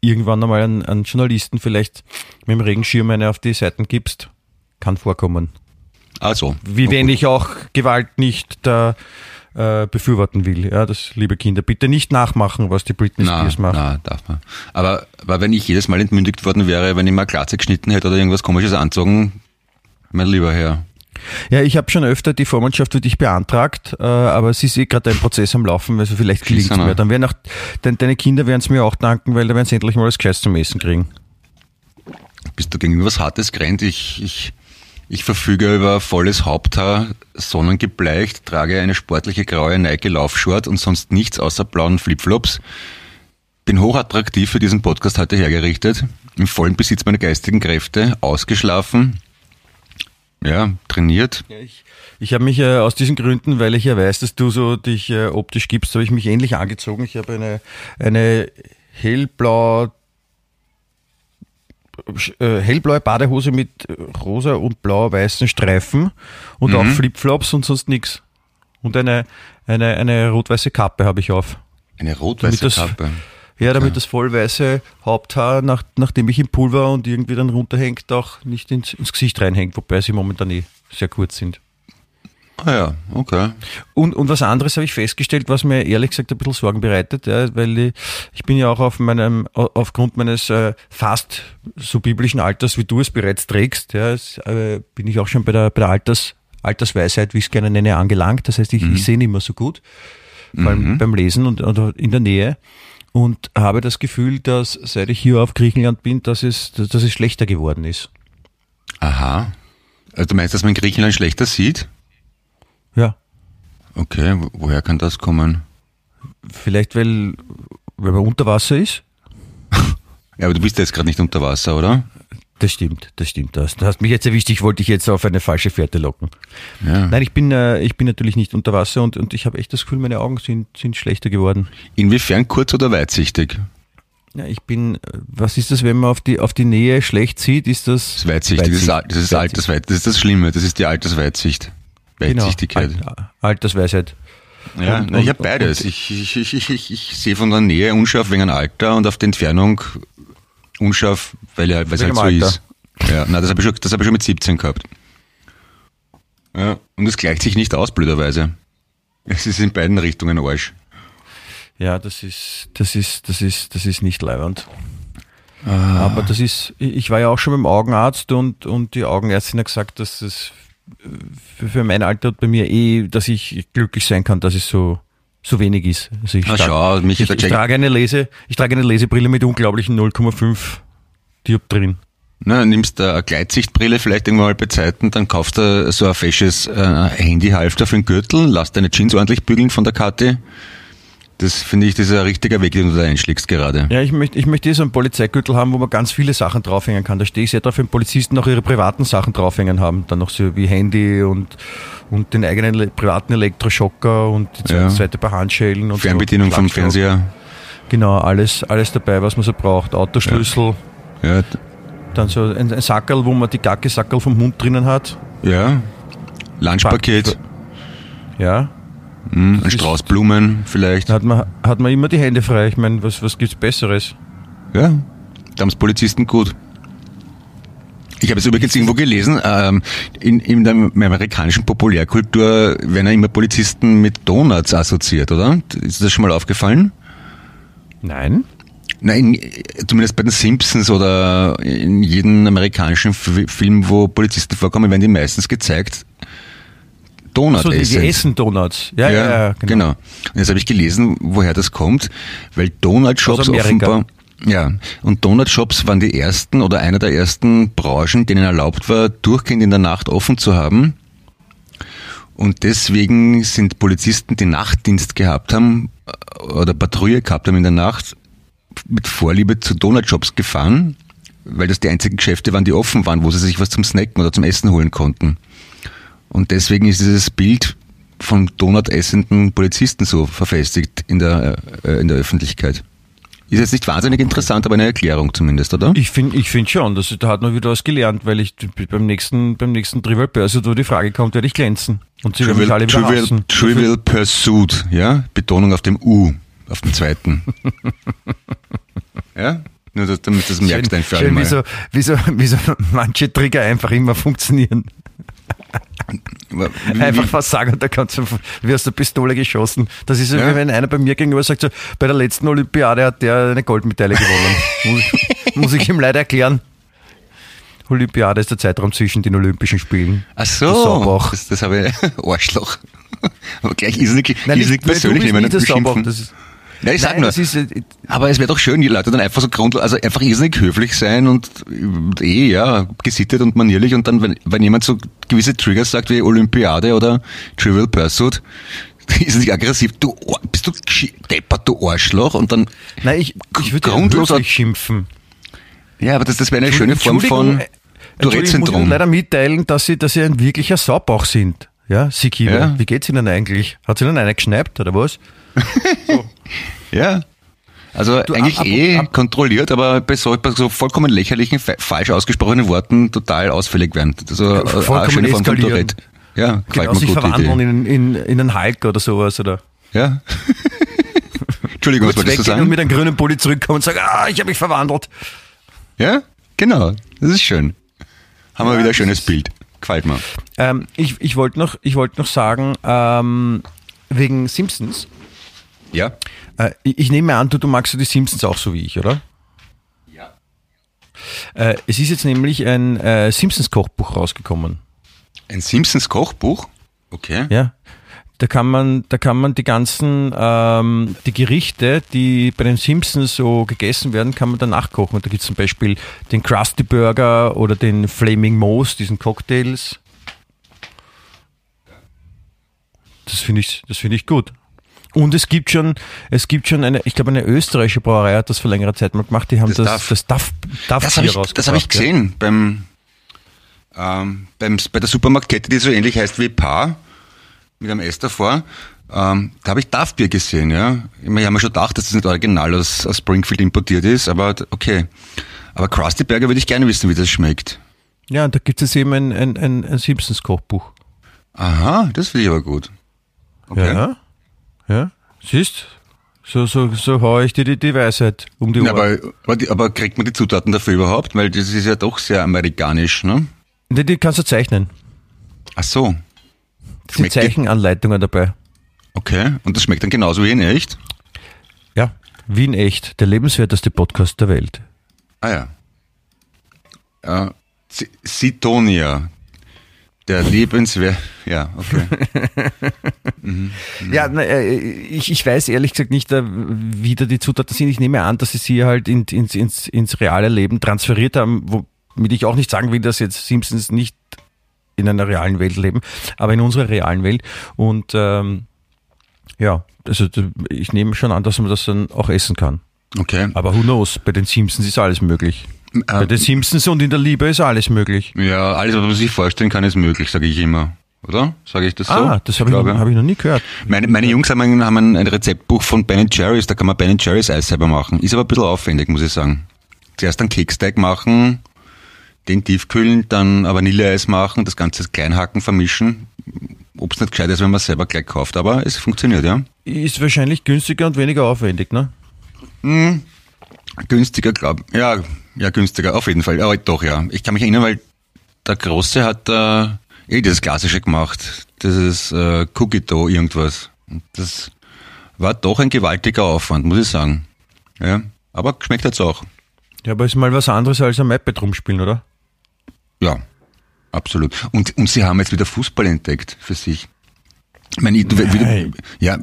irgendwann einmal einen, einen Journalisten vielleicht mit dem Regenschirm eine auf die Seiten gibst, kann vorkommen. Also. Wie wenn ich auch Gewalt nicht da äh, befürworten will. Ja, das, liebe Kinder, bitte nicht nachmachen, was die Britney Na, Spears macht. na, darf man. Aber, aber wenn ich jedes Mal entmündigt worden wäre, wenn ich mal Glatze geschnitten hätte oder irgendwas komisches anzogen, mein lieber Herr. Ja, ich habe schon öfter die Vormundschaft für dich beantragt, äh, aber es ist eh gerade ein Prozess am Laufen, also vielleicht gelingt es mir. Dann werden auch, dein, deine Kinder werden es mir auch danken, weil da werden sie endlich mal was Gescheites zum Essen kriegen. Bist du gegen was Hartes gerannt? Ich, ich, ich verfüge über volles Haupthaar, sonnengebleicht, trage eine sportliche graue Nike Laufshort und sonst nichts außer blauen Flipflops. Bin hochattraktiv für diesen Podcast heute hergerichtet, im vollen Besitz meiner geistigen Kräfte, ausgeschlafen, ja, trainiert. Ich, ich habe mich äh, aus diesen Gründen, weil ich ja weiß, dass du so dich äh, optisch gibst, habe ich mich ähnlich angezogen. Ich habe eine, eine hellblau äh, hellblaue Badehose mit rosa und blau-weißen Streifen und auch Flipflops und sonst nichts. Und eine, eine, eine rot-weiße Kappe habe ich auf. Eine rot-weiße Kappe. Ja, damit das vollweiße Haupthaar, nach, nachdem ich im Pool war und irgendwie dann runterhängt, auch nicht ins, ins Gesicht reinhängt, wobei sie momentan eh sehr kurz sind. Ah ja, okay. Und, und was anderes habe ich festgestellt, was mir ehrlich gesagt ein bisschen Sorgen bereitet, ja, weil ich, ich bin ja auch auf meinem, au- aufgrund meines äh, fast so biblischen Alters, wie du es bereits trägst, ja, es, äh, bin ich auch schon bei der, bei der Alters, Altersweisheit, wie ich es gerne nenne, angelangt. Das heißt, ich, ich sehe nicht mehr so gut, vor allem beim Lesen und oder in der Nähe. Und habe das Gefühl, dass seit ich hier auf Griechenland bin, dass es, dass es schlechter geworden ist. Aha. Also du meinst, dass man Griechenland schlechter sieht? Ja. Okay, wo- woher kann das kommen? Vielleicht, weil, weil man unter Wasser ist? Ja, aber du bist jetzt gerade nicht unter Wasser, oder? Das stimmt, das stimmt. Das, du hast mich jetzt erwischt, ich wollte dich jetzt auf eine falsche Fährte locken. Ja. Nein, ich bin, äh, ich bin natürlich nicht unter Wasser und, und ich habe echt das Gefühl, meine Augen sind, sind schlechter geworden. Inwiefern kurz- oder weitsichtig? Ja, ich bin, äh, was ist das, wenn man auf die, auf die Nähe schlecht sieht? Ist das? Das ist weitsichtig, das ist, das ist Weitsicht. Altersweit, das ist das Schlimme, das ist die Altersweitsicht. Genau, Weitsichtigkeit. Al- Altersweisheit. Ja, Und- na, ich habe beides. und- Ich, ich, ich, ich, ich, ich sehe von der Nähe unscharf wegen Alter und auf der Entfernung unscharf, weil er- weil es halt so Alter. ist. Ja, na, das habe ich, schon- das hab ich schon mit 17 gehabt. Ja, und es gleicht sich nicht aus, blöderweise. Es ist in beiden Richtungen Arsch. Ja, das ist, das ist, das ist, das ist nicht leiwand. Aber das ist, ich war ja auch schon beim Augenarzt und, und die Augenärztin hat gesagt, dass es für, für mein Alter und bei mir eh, dass ich glücklich sein kann, dass es so, so wenig ist. Also ich, Na, trage- schau, ich, ich, trage eine Lese, ich trage eine Lesebrille mit unglaublichen 0,5 Dioptrien. Na, nimmst du eine Gleitsichtbrille vielleicht irgendwann mal bei Zeiten, dann kaufst du so ein fesches äh, Handyhalfter für den Gürtel, lass deine Jeans ordentlich bügeln von der Karte. Das finde ich, das ist ein richtiger Weg, den du da einschlägst gerade. Ja, ich möchte, ich möchte eh so einen Polizeigürtel haben, wo man ganz viele Sachen draufhängen kann. Da stehe ich sehr drauf, wenn Polizisten auch ihre privaten Sachen draufhängen haben. Dann noch so wie Handy und, und den eigenen privaten Elektroschocker und die Ja. zweite paar Handschellen und Fernbedienung so. vom. Fernseher. Genau, alles, alles dabei, was man so braucht. Autoschlüssel, Ja, dann so ein, ein Sackerl, wo man die Gacke-Sackerl vom Hund drinnen hat. ja. Lunchpaket, Ja, hm, ein Strauß Blumen vielleicht. hat man, hat man immer die Hände frei. Ich meine, was, was gibt's Besseres? Ja, da haben Polizisten gut. Ich habe es übrigens irgendwo gelesen, ähm, in, in der amerikanischen Populärkultur werden ja immer Polizisten mit Donuts assoziiert, oder? Ist das schon mal aufgefallen? Nein. Nein, zumindest bei den Simpsons oder in jedem amerikanischen Film, wo Polizisten vorkommen, werden die meistens gezeigt. Donut So, die, die essen. essen Donuts. Ja, ja, ja, genau. Und jetzt habe ich gelesen, woher das kommt, weil Donut-Shops offenbar, ja, und Donut-Shops waren die ersten oder einer der ersten Branchen, denen erlaubt war, durchgehend in der Nacht offen zu haben. Und deswegen sind Polizisten, die Nachtdienst gehabt haben äh, oder Patrouille gehabt haben in der Nacht, mit Vorliebe zu Donutshops gefahren, weil das die einzigen Geschäfte waren, die offen waren, wo sie sich was zum Snacken oder zum Essen holen konnten. Und deswegen ist dieses Bild von Donut essenden Polizisten so verfestigt in der, äh, in der Öffentlichkeit. Ist jetzt nicht wahnsinnig interessant, aber eine Erklärung zumindest, oder? Ich finde ich find schon, dass, da hat man wieder was gelernt, weil ich beim nächsten, beim nächsten Trivial Börse, wo die Frage kommt, werde ich glänzen. Und sie werden mich alle wieder Trivial. Trivial Pursuit, ja? Betonung auf dem U, auf dem zweiten. ja? Nur, dass, damit das merkst Schön, für schön alle wie, so, wie, so, wie so manche Trigger einfach immer funktionieren. Einfach was sagen und da kannst du wie aus der Pistole geschossen. Das ist so, Ja. wie wenn einer bei mir gegenüber sagt, so, bei der letzten Olympiade hat der eine Goldmedaille gewonnen. muss, ich ihm leider erklären. Olympiade ist der Zeitraum zwischen den Olympischen Spielen. Ach so, das, das habe ich, Arschloch. Aber gleich irrsinnig, Nein, irrsinnig nicht- persönlich du nicht beschimpfen. das ist, Ja, ich sag Nein, nur. das ist, äh, Aber es wäre doch schön, die Leute dann einfach so grundlos, also einfach irrsinnig höflich sein und eh, ja, gesittet und manierlich und dann, wenn, wenn jemand so gewisse Triggers sagt wie Olympiade oder Trivial Pursuit, ist nicht aggressiv, du, bist du deppert, du Arschloch und dann, nein, ich, ich würde Grundloser- höflich schimpfen. ja, aber das, das wäre eine schöne Form von äh, Entschuldigung, ich muss Tourette-Syndrom. leider mitteilen, dass Sie, dass Sie ein wirklicher Saubauch sind. Ja, Kinder, Ja. wie geht's Ihnen eigentlich? Hat Sie Ihnen einer geschnappt oder was? Ja. Also Du, eigentlich ab- ab- eh ab- kontrolliert, aber bei so, bei so vollkommen lächerlichen, fa- falsch ausgesprochenen Worten total ausfällig werden. Also äh, vollkommen eine schöne Form von. Tourette. Ja, Genau, sich verwandeln in, in, in einen Hulk oder sowas. Oder Ja. Entschuldigung, was wolltest du weggehen und sagen? mit einem grünen Pulli zurückkommen und sagen, ah, ich habe mich verwandelt. Ja, genau. Das ist schön. Haben wir wieder ein schönes Bild. Gefällt mir. Ähm, ich ich wollte noch, ich wollte noch sagen, ähm, wegen Simpsons. Ja. Äh, ich, ich nehme an, du, du magst ja die Simpsons auch so wie ich, oder? Ja. Äh, es ist jetzt nämlich ein äh, Simpsons-Kochbuch rausgekommen. Ein Simpsons Kochbuch. Okay. Ja. Da kann man, da kann man die ganzen, ähm, die Gerichte, die bei den Simpsons so gegessen werden, kann man dann nachkochen. Und da gibt es zum Beispiel den Krusty Burger oder den Flaming Moose, diesen Cocktails. Das finde ich, das finde ich gut. Und es gibt schon, es gibt schon eine, ich glaube eine österreichische Brauerei hat das vor längerer Zeit mal gemacht. Die haben Das das, das Duff, Duff Das habe ich, das hab ich rausgebracht, ja. gesehen beim, ähm, beim, bei der Supermarktkette, die so ähnlich heißt wie Paar, mit einem S davor. Ähm, da habe ich Duff-Bier gesehen, ja. Ich meine, Ich habe mir schon gedacht, dass das nicht original aus, aus Springfield importiert ist, aber okay. Aber Krusty Burger würde ich gerne wissen, wie das schmeckt. Ja, da gibt es eben ein, ein, ein, ein Simpsons Kochbuch. Aha, das finde ich aber gut. Okay. Ja, ja. Siehst, so, so, so hau ich dir die, die Weisheit um die Ohren. aber, aber, aber kriegt man die Zutaten dafür überhaupt? Weil das ist ja doch sehr amerikanisch, ne? Die, die kannst du zeichnen. Ach so, Das sind Zeichenanleitungen dabei. okay. Und das schmeckt dann genauso wie in echt? Ja, Wien echt, der lebenswerteste Podcast der Welt. Ah ja. Äh, Sitonia. Der lebenswert. Ja, okay. Ja, na, äh, ich, ich weiß ehrlich gesagt nicht, äh, wie da die Zutaten sind. Ich nehme an, dass sie sie halt in, ins, ins, ins reale Leben transferiert haben, womit ich auch nicht sagen will, dass jetzt Simpsons nicht in einer realen Welt leben, aber in unserer realen Welt. Und ähm, ja, also ich nehme schon an, dass man das dann auch essen kann. Okay. Aber who knows, bei den Simpsons ist alles möglich. Bei den Simpsons und in der Liebe ist alles möglich. ja, alles, was man sich vorstellen kann, ist möglich, sage ich immer. Oder? Sage ich das so? ah, das habe ich, noch- hab ich noch nie gehört. Meine, meine Jungs haben ein, haben ein, Rezeptbuch von Ben Jerry's, da kann man Ben Jerry's Eis selber machen. Ist aber ein bisschen aufwendig, muss ich sagen. Zuerst einen Keksteig machen, den tiefkühlen, dann Vanilleeis machen, das Ganze klein hacken, vermischen. Ob es nicht gescheit ist, wenn man es selber gleich kauft, aber es funktioniert, ja. Ist wahrscheinlich günstiger und weniger aufwendig, ne? Günstiger, glaub Ja, ja, günstiger, auf jeden Fall. Aber doch, ja. Ich kann mich erinnern, weil der Große hat äh, eh dieses Klassische gemacht. Dieses äh, Cookie Dough irgendwas. Und das war doch ein gewaltiger Aufwand, muss ich sagen. Ja, aber geschmeckt hat's auch. Ja, aber ist mal was anderes als am iPad rumspielen, oder? Ja, absolut. Und, und sie haben jetzt wieder Fußball entdeckt für sich. Ich meine, ich- du, ja,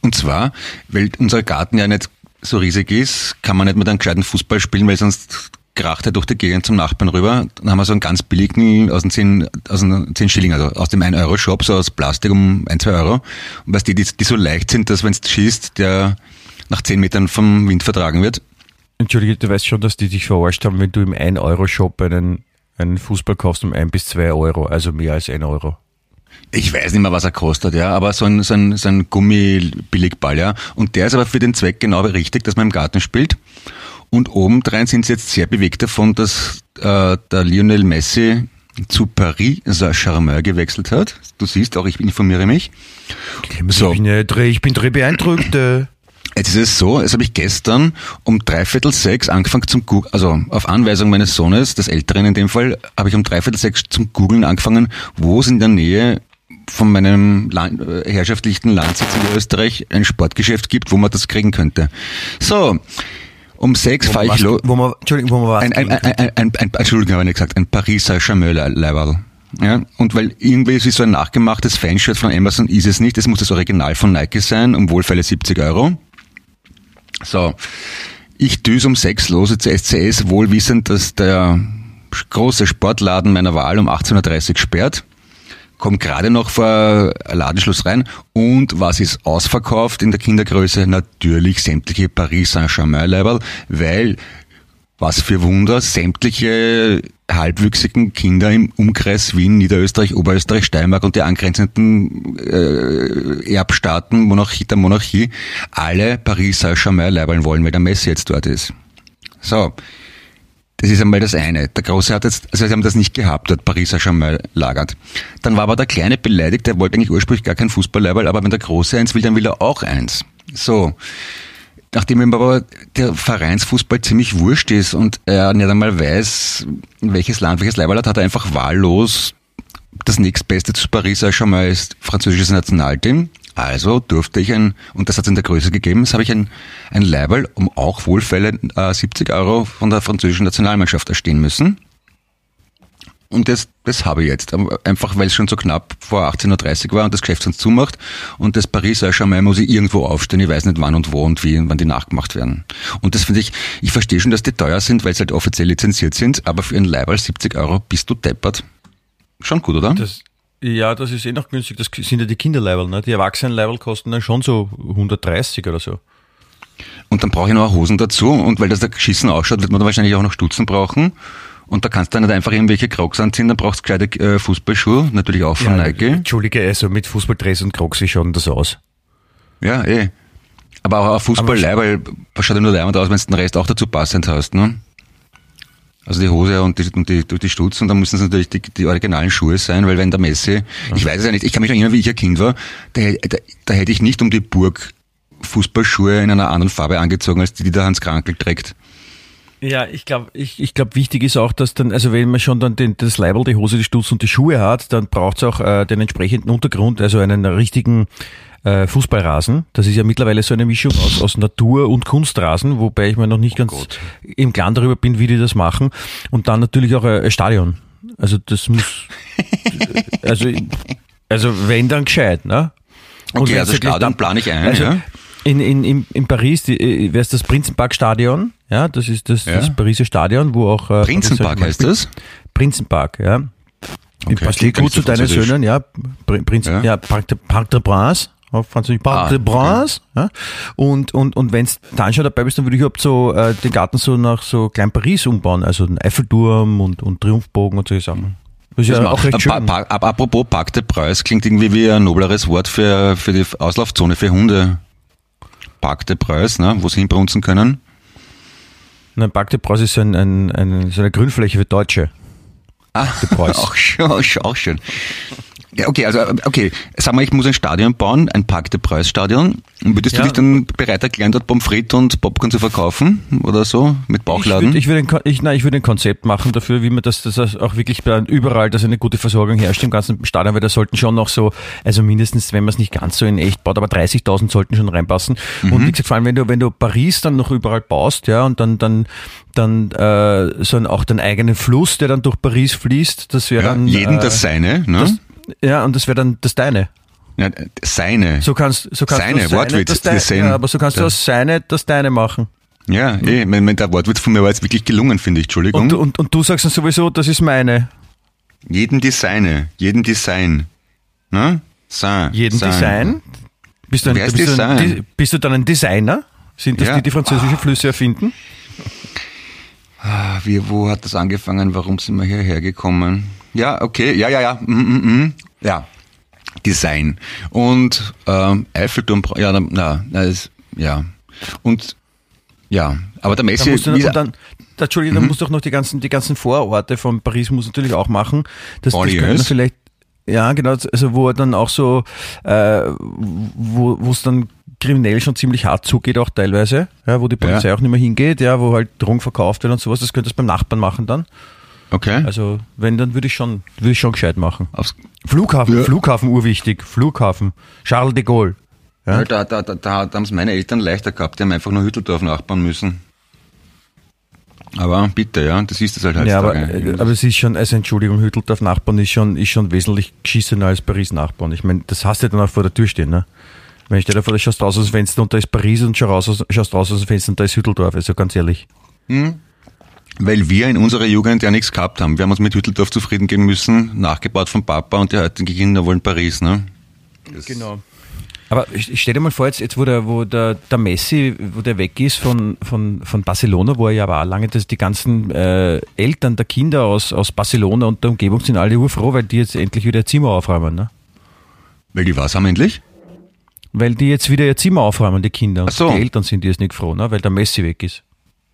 und zwar, weil unser Garten ja nicht so riesig ist, kann man nicht mit einem gescheiten Fußball spielen, weil sonst kracht er durch die Gegend zum Nachbarn rüber. Dann haben wir so einen ganz billigen aus dem 10, aus dem 10 Schilling, also aus dem 1-Euro-Shop, so aus Plastik um 1, 2 Euro. Und weißt du, die, die so leicht sind, dass wenn es schießt, der nach 10 Metern vom Wind vertragen wird. Entschuldige, du weißt schon, dass die dich verarscht haben, wenn du im 1-Euro-Shop einen, einen Fußball kaufst um 1 bis 2 Euro, also mehr als 1 Euro. Ich weiß nicht mehr, was er kostet, ja, aber so ein, so ein, so ein Gummibilligball, ja. Und der ist aber für den Zweck genau richtig, dass man im Garten spielt. Und obendrein sind sie jetzt sehr bewegt davon, dass äh, der Lionel Messi zu Paris Saint-Germain gewechselt hat. Du siehst auch, ich informiere mich. So. Ich bin, ich bin dre beeindruckt. Jetzt ist es so, jetzt habe ich gestern um dreiviertel sechs angefangen zum Googlen, also auf Anweisung meines Sohnes, des Älteren in dem Fall, habe ich um dreiviertel sechs zum Googlen angefangen, wo es in der Nähe von meinem Land, äh, herrschaftlichen Landsitz in Österreich ein Sportgeschäft gibt, wo man das kriegen könnte. So, Um sechs fahre ich los. Wo man, Entschuldigung, wo man was Ein, ein, ein, ein, ein, Entschuldigung, habe ich nicht gesagt, ein Pariser Chameur-Leiberl. Ja, und weil irgendwie ist es so ein nachgemachtes Fanshirt von Amazon ist es nicht, es muss das Original von Nike sein, um wohlfeile 70 Euro. So, ich düse um sechs los zur SCS, wohlwissend, dass der große Sportladen meiner Wahl um 18.30 Uhr sperrt. Komm gerade noch vor Ladenschluss rein und was ist ausverkauft in der Kindergröße? Natürlich sämtliche Paris Saint-Germain-Leiberl, weil was für Wunder, sämtliche halbwüchsigen Kinder im Umkreis Wien, Niederösterreich, Oberösterreich, Steiermark und die angrenzenden äh, Erbstaaten Monarchie, der Monarchie alle Paris Saint-Germain leibeln wollen, weil der Messi jetzt dort ist. So, das ist einmal das eine. Der Große hat jetzt, also sie haben das nicht gehabt, dort Paris Saint-Germain lagert. Dann war aber der Kleine beleidigt, der wollte eigentlich ursprünglich gar kein Fußballleiberl, aber wenn der Große eins will, dann will er auch eins. So. Nachdem ihm aber der Vereinsfußball ziemlich wurscht ist und er nicht einmal weiß, welches Land welches Leiberl hat, hat er einfach wahllos das nächstbeste zu Paris Saint-Germain ist französisches Nationalteam. Also durfte ich ein, und das hat es in der Größe gegeben, das habe ich ein, ein Leiberl um auch wohlfeile äh, 70 Euro von der französischen Nationalmannschaft erstehen müssen. Und das, das habe ich jetzt. Aber Einfach weil es schon so knapp vor 18.30 Uhr war und das Geschäft sonst zumacht. Und das Paris Saint-Germain muss ich irgendwo aufstehen. Ich weiß nicht wann und wo und wie und wann die nachgemacht werden. Und das finde ich, ich verstehe schon, dass die teuer sind, weil sie halt offiziell lizenziert sind. Aber für ein Leiberl 70 Euro bist du deppert. Schon gut, oder? Das, ja, das ist eh noch günstig. Das sind ja die Kinderlevel. Ne? Die Erwachsenenlevel kosten dann schon so 130 oder so. Und dann brauche ich noch Hosen dazu. Und weil das da geschissen ausschaut, wird man da wahrscheinlich auch noch Stutzen brauchen. Und da kannst du dann nicht einfach irgendwelche Crocs anziehen, dann brauchst du gescheite äh, Fußballschuhe, natürlich auch von Nike. Entschuldige, also mit Fußballdress und Crocs, wie schaut denn das aus? Ja, eh. Aber auch ein Fußball weil was schaut ja nur leibend aus, wenn du den Rest auch dazu passend hast, ne? Also die Hose und die, und die, und die Stutzen, da müssen es natürlich die, die originalen Schuhe sein, weil wenn der Messi, ich weiß es ja nicht, ich kann mich erinnern, wie ich ein Kind war, da, da, da hätte ich nicht um die Burg Fußballschuhe in einer anderen Farbe angezogen, als die, die der Hans Krankel trägt. Ja, ich glaube, ich, ich glaub, wichtig ist auch, dass dann, also wenn man schon dann den, das Leibel, die Hose, die Stutz und die Schuhe hat, dann braucht es auch äh, den entsprechenden Untergrund, also einen richtigen äh, Fußballrasen. Das ist ja mittlerweile so eine Mischung aus, aus Natur- und Kunstrasen, wobei ich mir noch nicht ganz im Klaren darüber bin, wie die das machen. Und dann natürlich auch äh, ein Stadion. Also das muss, also, also wenn dann gescheit, ne? Und Okay, also Stadion plane ich ein, also ja. in, in, in, in Paris äh, wäre es das Prinzenpark-Stadion, ja, das ist das, Ja. das Pariser Stadion, wo auch äh, Prinzenpark heißt das? Prinzenpark, ja. Okay, Passt gut zu deinen. Söhnen, ja. Prin- Prinzen, Ja. ja, Parc de, Parc de Prince, auf Französisch, Parc Ah, de Prince, ja. Und, und, und wenn du dann schon dabei bist, dann würde ich überhaupt so äh, den Garten so nach so Klein Paris umbauen, also den Eiffelturm und, und Triumphbogen und solche Sachen. Das ist Das ja auch recht Pa- schön. Pa- ab- Apropos Park de Preuß, klingt irgendwie wie ein nobleres Wort für, für die Auslaufzone für Hunde. Park de Preuß, ne, wo sie hinbrunzen können. De Prince ist so, ein, ein, ein, so eine Grünfläche für Deutsche. Ah, auch schön, auch schön, auch schön. Ja, okay, also, okay, sag mal, ich muss ein Stadion bauen, ein Park de Preuß Stadion. Und würdest Ja. du dich dann bereit erklären, dort Pommes frites und Popcorn zu verkaufen? Oder so? Mit Ich Bauchladen? würde ich würd ein, ich, nein, ich würde ein Konzept machen dafür, wie man das, das auch wirklich überall, dass eine gute Versorgung herrscht im ganzen Stadion, weil da sollten schon noch so, also mindestens, wenn man es nicht ganz so in echt baut, aber 30.000 sollten schon reinpassen. Mhm. Und wie gesagt, vor allem, wenn du, wenn du Paris dann noch überall baust, ja, und dann, dann, dann, äh, so auch den eigenen Fluss, der dann durch Paris fließt, das wäre ja, dann, jeden äh, das seine, ne? das, ja, und das wäre dann das deine. ja, seine. So kannst, so kannst Seine, du Wortwitz, das deine, ja, aber so kannst du Ja. aus seine das deine machen. Ja, eh, mein, mein, der Wortwitz von mir war jetzt wirklich gelungen, finde ich, Entschuldigung. Und, und, und du sagst dann sowieso, das ist meine. Jedem die seine, jedem Design. Ne? Sein. Jeden sein. Design? Bist du, ein, Wer ist bist, du ein, Design? Bist du dann ein Designer? Sind das Ja. die, die französische Flüsse erfinden? Ah, Wie, wo hat das angefangen? Warum sind wir hierher gekommen? Ja, okay, ja, ja, ja, mm, mm, mm. ja. Design. Und ähm, Eiffelturm, ja, na, na, na, ist, ja. Und ja, aber der Da Messi, musst du, wie- und dann, da, Entschuldigung, dann musst du auch noch die ganzen, die ganzen Vororte von Paris muss natürlich auch machen. Das, das könnte vielleicht, ja, genau, also wo er dann auch so, äh, wo es dann kriminell schon ziemlich hart zugeht, auch teilweise, ja, wo die Polizei Ja. auch nicht mehr hingeht, ja, wo halt Drogen verkauft wird und sowas, das könntest du beim Nachbarn machen dann. Okay. Also, wenn, dann würde ich schon, würde ich schon gescheit machen. Aufs, Flughafen, Ja. Flughafen urwichtig, Flughafen, Charles de Gaulle. Ja? Da, da, da, da haben es meine Eltern leichter gehabt, die haben einfach nur Hütteldorf nachbauen müssen. Aber bitte, ja, das ist es halt Ja, aber, äh, aber es ist schon, also Entschuldigung, Hütteldorf Nachbarn ist schon, ist schon wesentlich geschissener als Paris Nachbarn. Ich meine, das hast du dann auch vor der Tür stehen, ne? Wenn ich dir da vor, du schaust raus aus dem Fenster und da ist Paris und schau raus, aus- schaust raus aus dem Fenster und da ist Hütteldorf, also ganz ehrlich. Weil wir in unserer Jugend ja nichts gehabt haben. Wir haben uns mit Hütteldorf zufrieden geben müssen, nachgebaut vom Papa und die heutigen Kinder wollen Paris, ne? Genau. Aber stell dir mal vor, jetzt, jetzt wo, der, wo der, der Messi, wo der weg ist von, von, von Barcelona, wo er ja war lange, dass die ganzen äh, Eltern der Kinder aus, aus Barcelona und der Umgebung sind alle urfroh, weil die jetzt endlich wieder ihr Zimmer aufräumen, ne? Weil die was haben endlich? Weil die jetzt wieder ihr Zimmer aufräumen, die Kinder. Und Ach so. die Eltern sind jetzt nicht froh, ne? weil der Messi weg ist.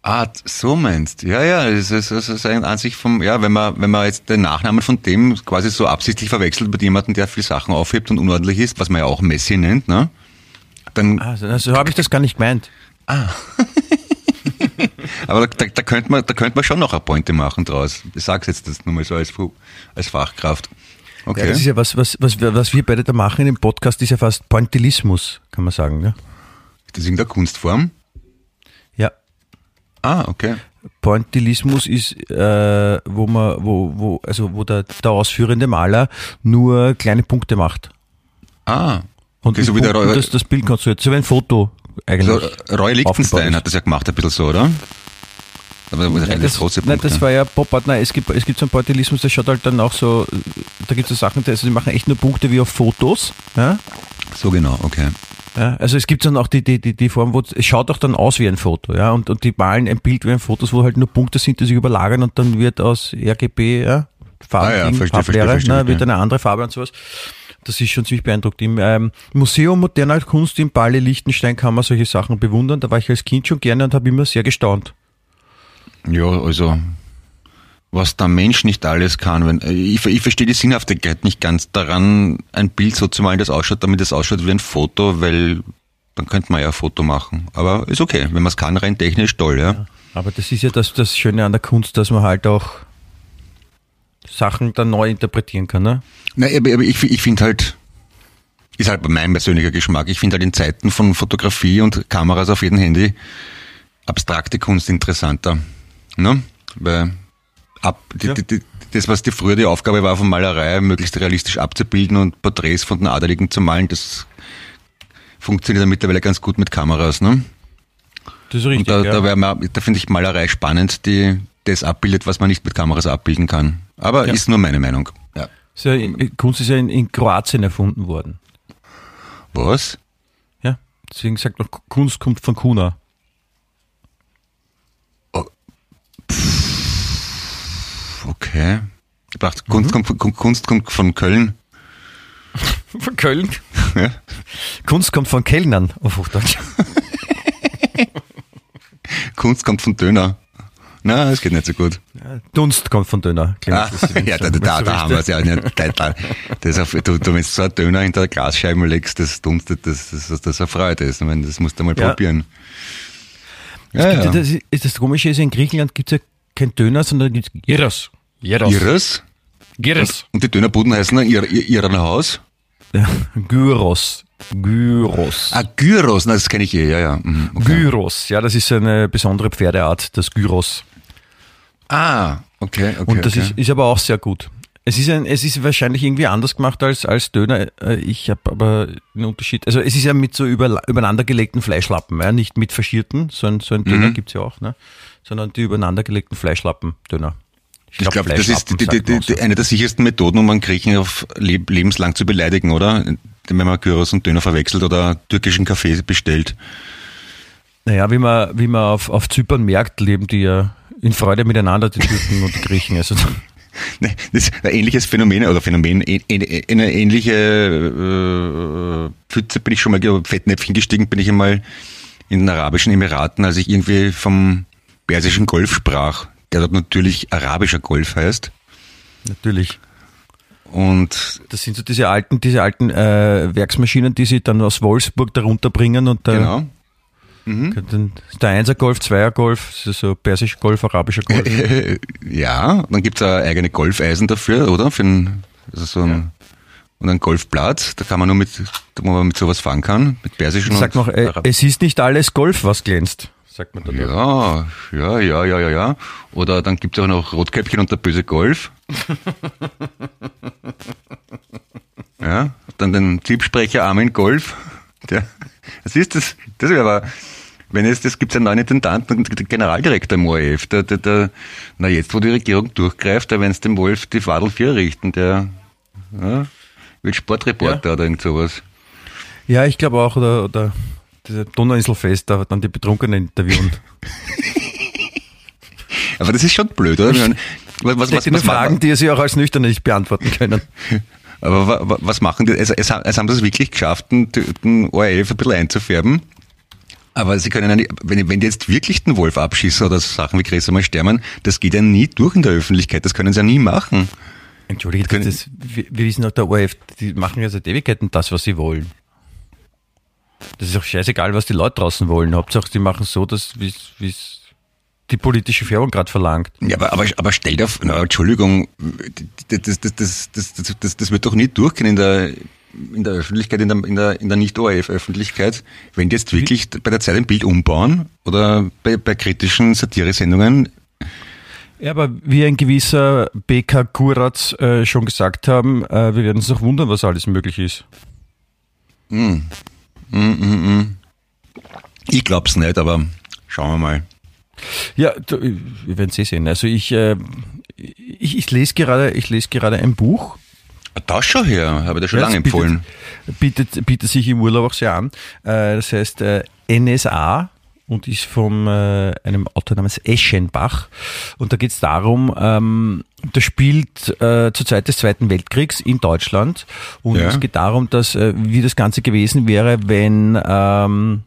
Ah, so meinst. Ja, ja, das ist, das ist eine Ansicht vom, ja, wenn man, wenn man jetzt den Nachnamen von dem quasi so absichtlich verwechselt mit jemandem, der viel Sachen aufhebt und unordentlich ist, was man ja auch Messi nennt, ne? Dann, Also, also habe ich das gar nicht gemeint. aber da, da, könnte man, da könnte man schon noch eine Pointe machen draus. Ich sag's jetzt das nur mal so als, als Fachkraft. Ja, Okay. das ist ja was, was, was, wir- was wir beide da machen in dem Podcast, ist ja fast Pointillismus, kann man sagen. Ne? das ist irgendeine Kunstform? Ah, okay. Pointillismus ist, äh, wo man, wo, wo, also wo der, der ausführende Maler nur kleine Punkte macht. Ah. Und Okay, so wie der Punkten das, das Bild konstruiert, so wie ein Foto eigentlich. so Roy Lichtenstein hat das ja gemacht, ein bisschen so, oder? Aber Nein, das, große nein, das war ja Pop-Art. Nein, es gibt, es gibt so einen Pointillismus, der schaut halt dann auch so, da gibt es so Sachen, die- also die machen echt nur Punkte wie auf Fotos. Ja? so genau, okay. Ja, also es gibt dann auch die, die, die, die Form, wo es schaut auch dann aus wie ein Foto, ja, und, und die malen ein Bild wie ein Fotos, wo halt nur Punkte sind, die sich überlagern und dann wird aus RGB, ja, Farben, Ah ja, verstehe, Farblehre, verstehe, verstehe, ne, wird eine andere Farbe und sowas. Das ist schon ziemlich beeindruckt. Im ähm, Museum moderner Kunst in Bali Liechtenstein kann man solche Sachen bewundern. Da war ich als Kind schon gerne und habe immer sehr gestaunt. Ja, also was der Mensch nicht alles kann. Wenn, äh, ich, ich verstehe die Sinnhaftigkeit nicht ganz daran, ein Bild so zu malen, das ausschaut, damit es ausschaut wie ein Foto, weil dann könnte man ja ein Foto machen. Aber ist okay, wenn man es kann, rein technisch toll, ja. Aber das ist ja das, das Schöne an der Kunst, dass man halt auch Sachen dann neu interpretieren kann. Ne? Nein, aber, aber ich, ich finde halt, ist halt mein persönlicher Geschmack, ich finde halt in Zeiten von Fotografie und Kameras auf jedem Handy abstrakte Kunst interessanter. Ne? Weil ab, die, Ja. die, die, das, was die früher die Aufgabe war von Malerei, möglichst realistisch abzubilden und Porträts von den Adeligen zu malen, das funktioniert ja mittlerweile ganz gut mit Kameras. Ne? Das ist Und richtig. da, ja. da, man- da finde ich Malerei spannend, die das abbildet, was man nicht mit Kameras abbilden kann. Aber Ja. ist nur meine Meinung. Ja. Ist ja, in- Kunst ist ja in, in Kroatien erfunden worden. Was? Ja, deswegen sagt man, Kunst kommt von Kuna. Okay. Ich dachte, Kunst, kommt, von- Kunst kommt von Köln. Von Köln? Ja. Kunst kommt von Kellnern, auf Hochdeutsch. Kunst kommt von Döner. Na, das geht nicht so gut. Dunst kommt von Döner. Ah, ja, da, da, da haben wir es ja nicht. Da, da, das auf, du, du, wenn du so einen Döner hinter der Glasscheibe legst, das dunstet, das, das, das, das eine Freude ist. Ich meine, das musst du mal Ja. probieren. Es Ja. Das, das Komische ist, in Griechenland gibt es ja kein Döner, sondern gibt es Gyros. Gyros. Iris? Gyros. Und die Dönerbuden heißen dann ihr, ihr, Haus? Gyros. Gyros. Ah, Gyros, na, das kenne ich eh, ja, ja. Mhm, okay. Gyros, ja, das ist eine besondere Pferdeart, das Gyros. Ah, okay, okay. Und das okay. ist, ist aber auch sehr gut. Es ist, ein, es ist wahrscheinlich irgendwie anders gemacht als, als Döner. Äh, Ich habe aber einen Unterschied. Also es ist ja mit so über, übereinandergelegten Fleischlappen, ja? nicht mit verschierten. So ein, so ein Döner gibt's ja auch, ne? sondern die übereinandergelegten Fleischlappen Döner. Ich glaube, das ist die, die, die, eine der sichersten Methoden, um einen Griechen auf leb, lebenslang zu beleidigen, oder? Wenn man Gyros und Döner verwechselt oder türkischen Kaffee bestellt. Naja, wie man, wie man auf, auf Zypern merkt, leben die ja in Freude miteinander, die Türken und die Griechen. Also, Ne, Das ist ein ähnliches Phänomen, oder Phänomen, eine ähnliche äh, Pfütze bin ich schon mal, Fettnäpfchen gestiegen bin ich einmal in den Arabischen Emiraten, als ich irgendwie vom Persischen Golf sprach, der dort natürlich arabischer Golf heißt. natürlich. Und Das sind so diese alten, diese alten äh, Werksmaschinen, die sie dann aus Wolfsburg da runterbringen und da genau. Dann ist der Einser Golf, Zweier Golf, das ist so persischer Golf, arabischer Golf. Äh, ja, dann gibt's es eigene Golfeisen dafür, oder? Für ein, also so ein, und ein Golfplatz, da kann man nur mit, wo man mit sowas fahren kann, mit persischen Ich sag und noch, äh, es ist nicht alles Golf, was glänzt, sagt man da. doch. Ja, ja, ja, ja, ja, ja. Oder dann gibt es auch noch Rotkäppchen und der böse Golf. ja, dann den Tippsprecher Armin Golf. Der, das ist das, das wäre aber, wenn es, das gibt es einen neuen Intendanten und Generaldirektor im ORF, der, der, der, na jetzt, wo die Regierung durchgreift, da werden sie dem Wolf die Fadel 4 richten, der, ja, wird Sportreporter Ja. oder irgend sowas. Ja, ich glaube auch, oder, oder Donauinselfest, da dann die Betrunkenen interviewen. Aber das ist schon blöd, oder? Was, was, Das was, sind was, Fragen, die Sie auch als Nüchterne nicht beantworten können. Aber wa- wa- was machen die? Es, es, haben- es haben das wirklich geschafft, den, den ORF ein bisschen einzufärben. Aber sie können ja nicht, wenn, wenn die jetzt wirklich den Wolf abschießen oder so Sachen wie Gräser mal sterben, das geht ja nie durch in der Öffentlichkeit. Das können sie ja nie machen. Entschuldige, das, Können- das, wir, wir wissen auch, der ORF, die machen ja seit Ewigkeiten das, was sie wollen. Das ist auch scheißegal, was die Leute draußen wollen. Hauptsache, die machen so, dass wie es die politische Färbung gerade verlangt. Ja, aber, aber, aber stell dir, na, Entschuldigung, das, das, das, das, das, das, das wird doch nicht durchgehen in der, in der Öffentlichkeit, in der, in der, in der Nicht-ORF-Öffentlichkeit, wenn die jetzt wirklich bei der Zeit ein Bild umbauen oder bei, bei kritischen Satiresendungen. Ja, aber wie ein gewisser BK Kuratz äh, schon gesagt haben, äh, wir werden uns noch wundern, was alles möglich ist. Hm. Ich glaub's nicht, aber schauen wir mal. Ja, wir werden es eh sehen. Also ich, äh, ich, ich lese gerade, ich lese gerade ein Buch. Das schon her, habe ich dir schon Ja, lange es bietet- empfohlen. Bietet, bietet sich im Urlaub auch sehr an. Äh, das heißt äh, NSA und ist von äh, einem Autor namens Eschenbach. Und da geht es darum, ähm, das spielt äh, zur Zeit des Zweiten Weltkriegs in Deutschland. Und Ja. es geht darum, dass äh, wie das Ganze gewesen wäre, wenn ähm,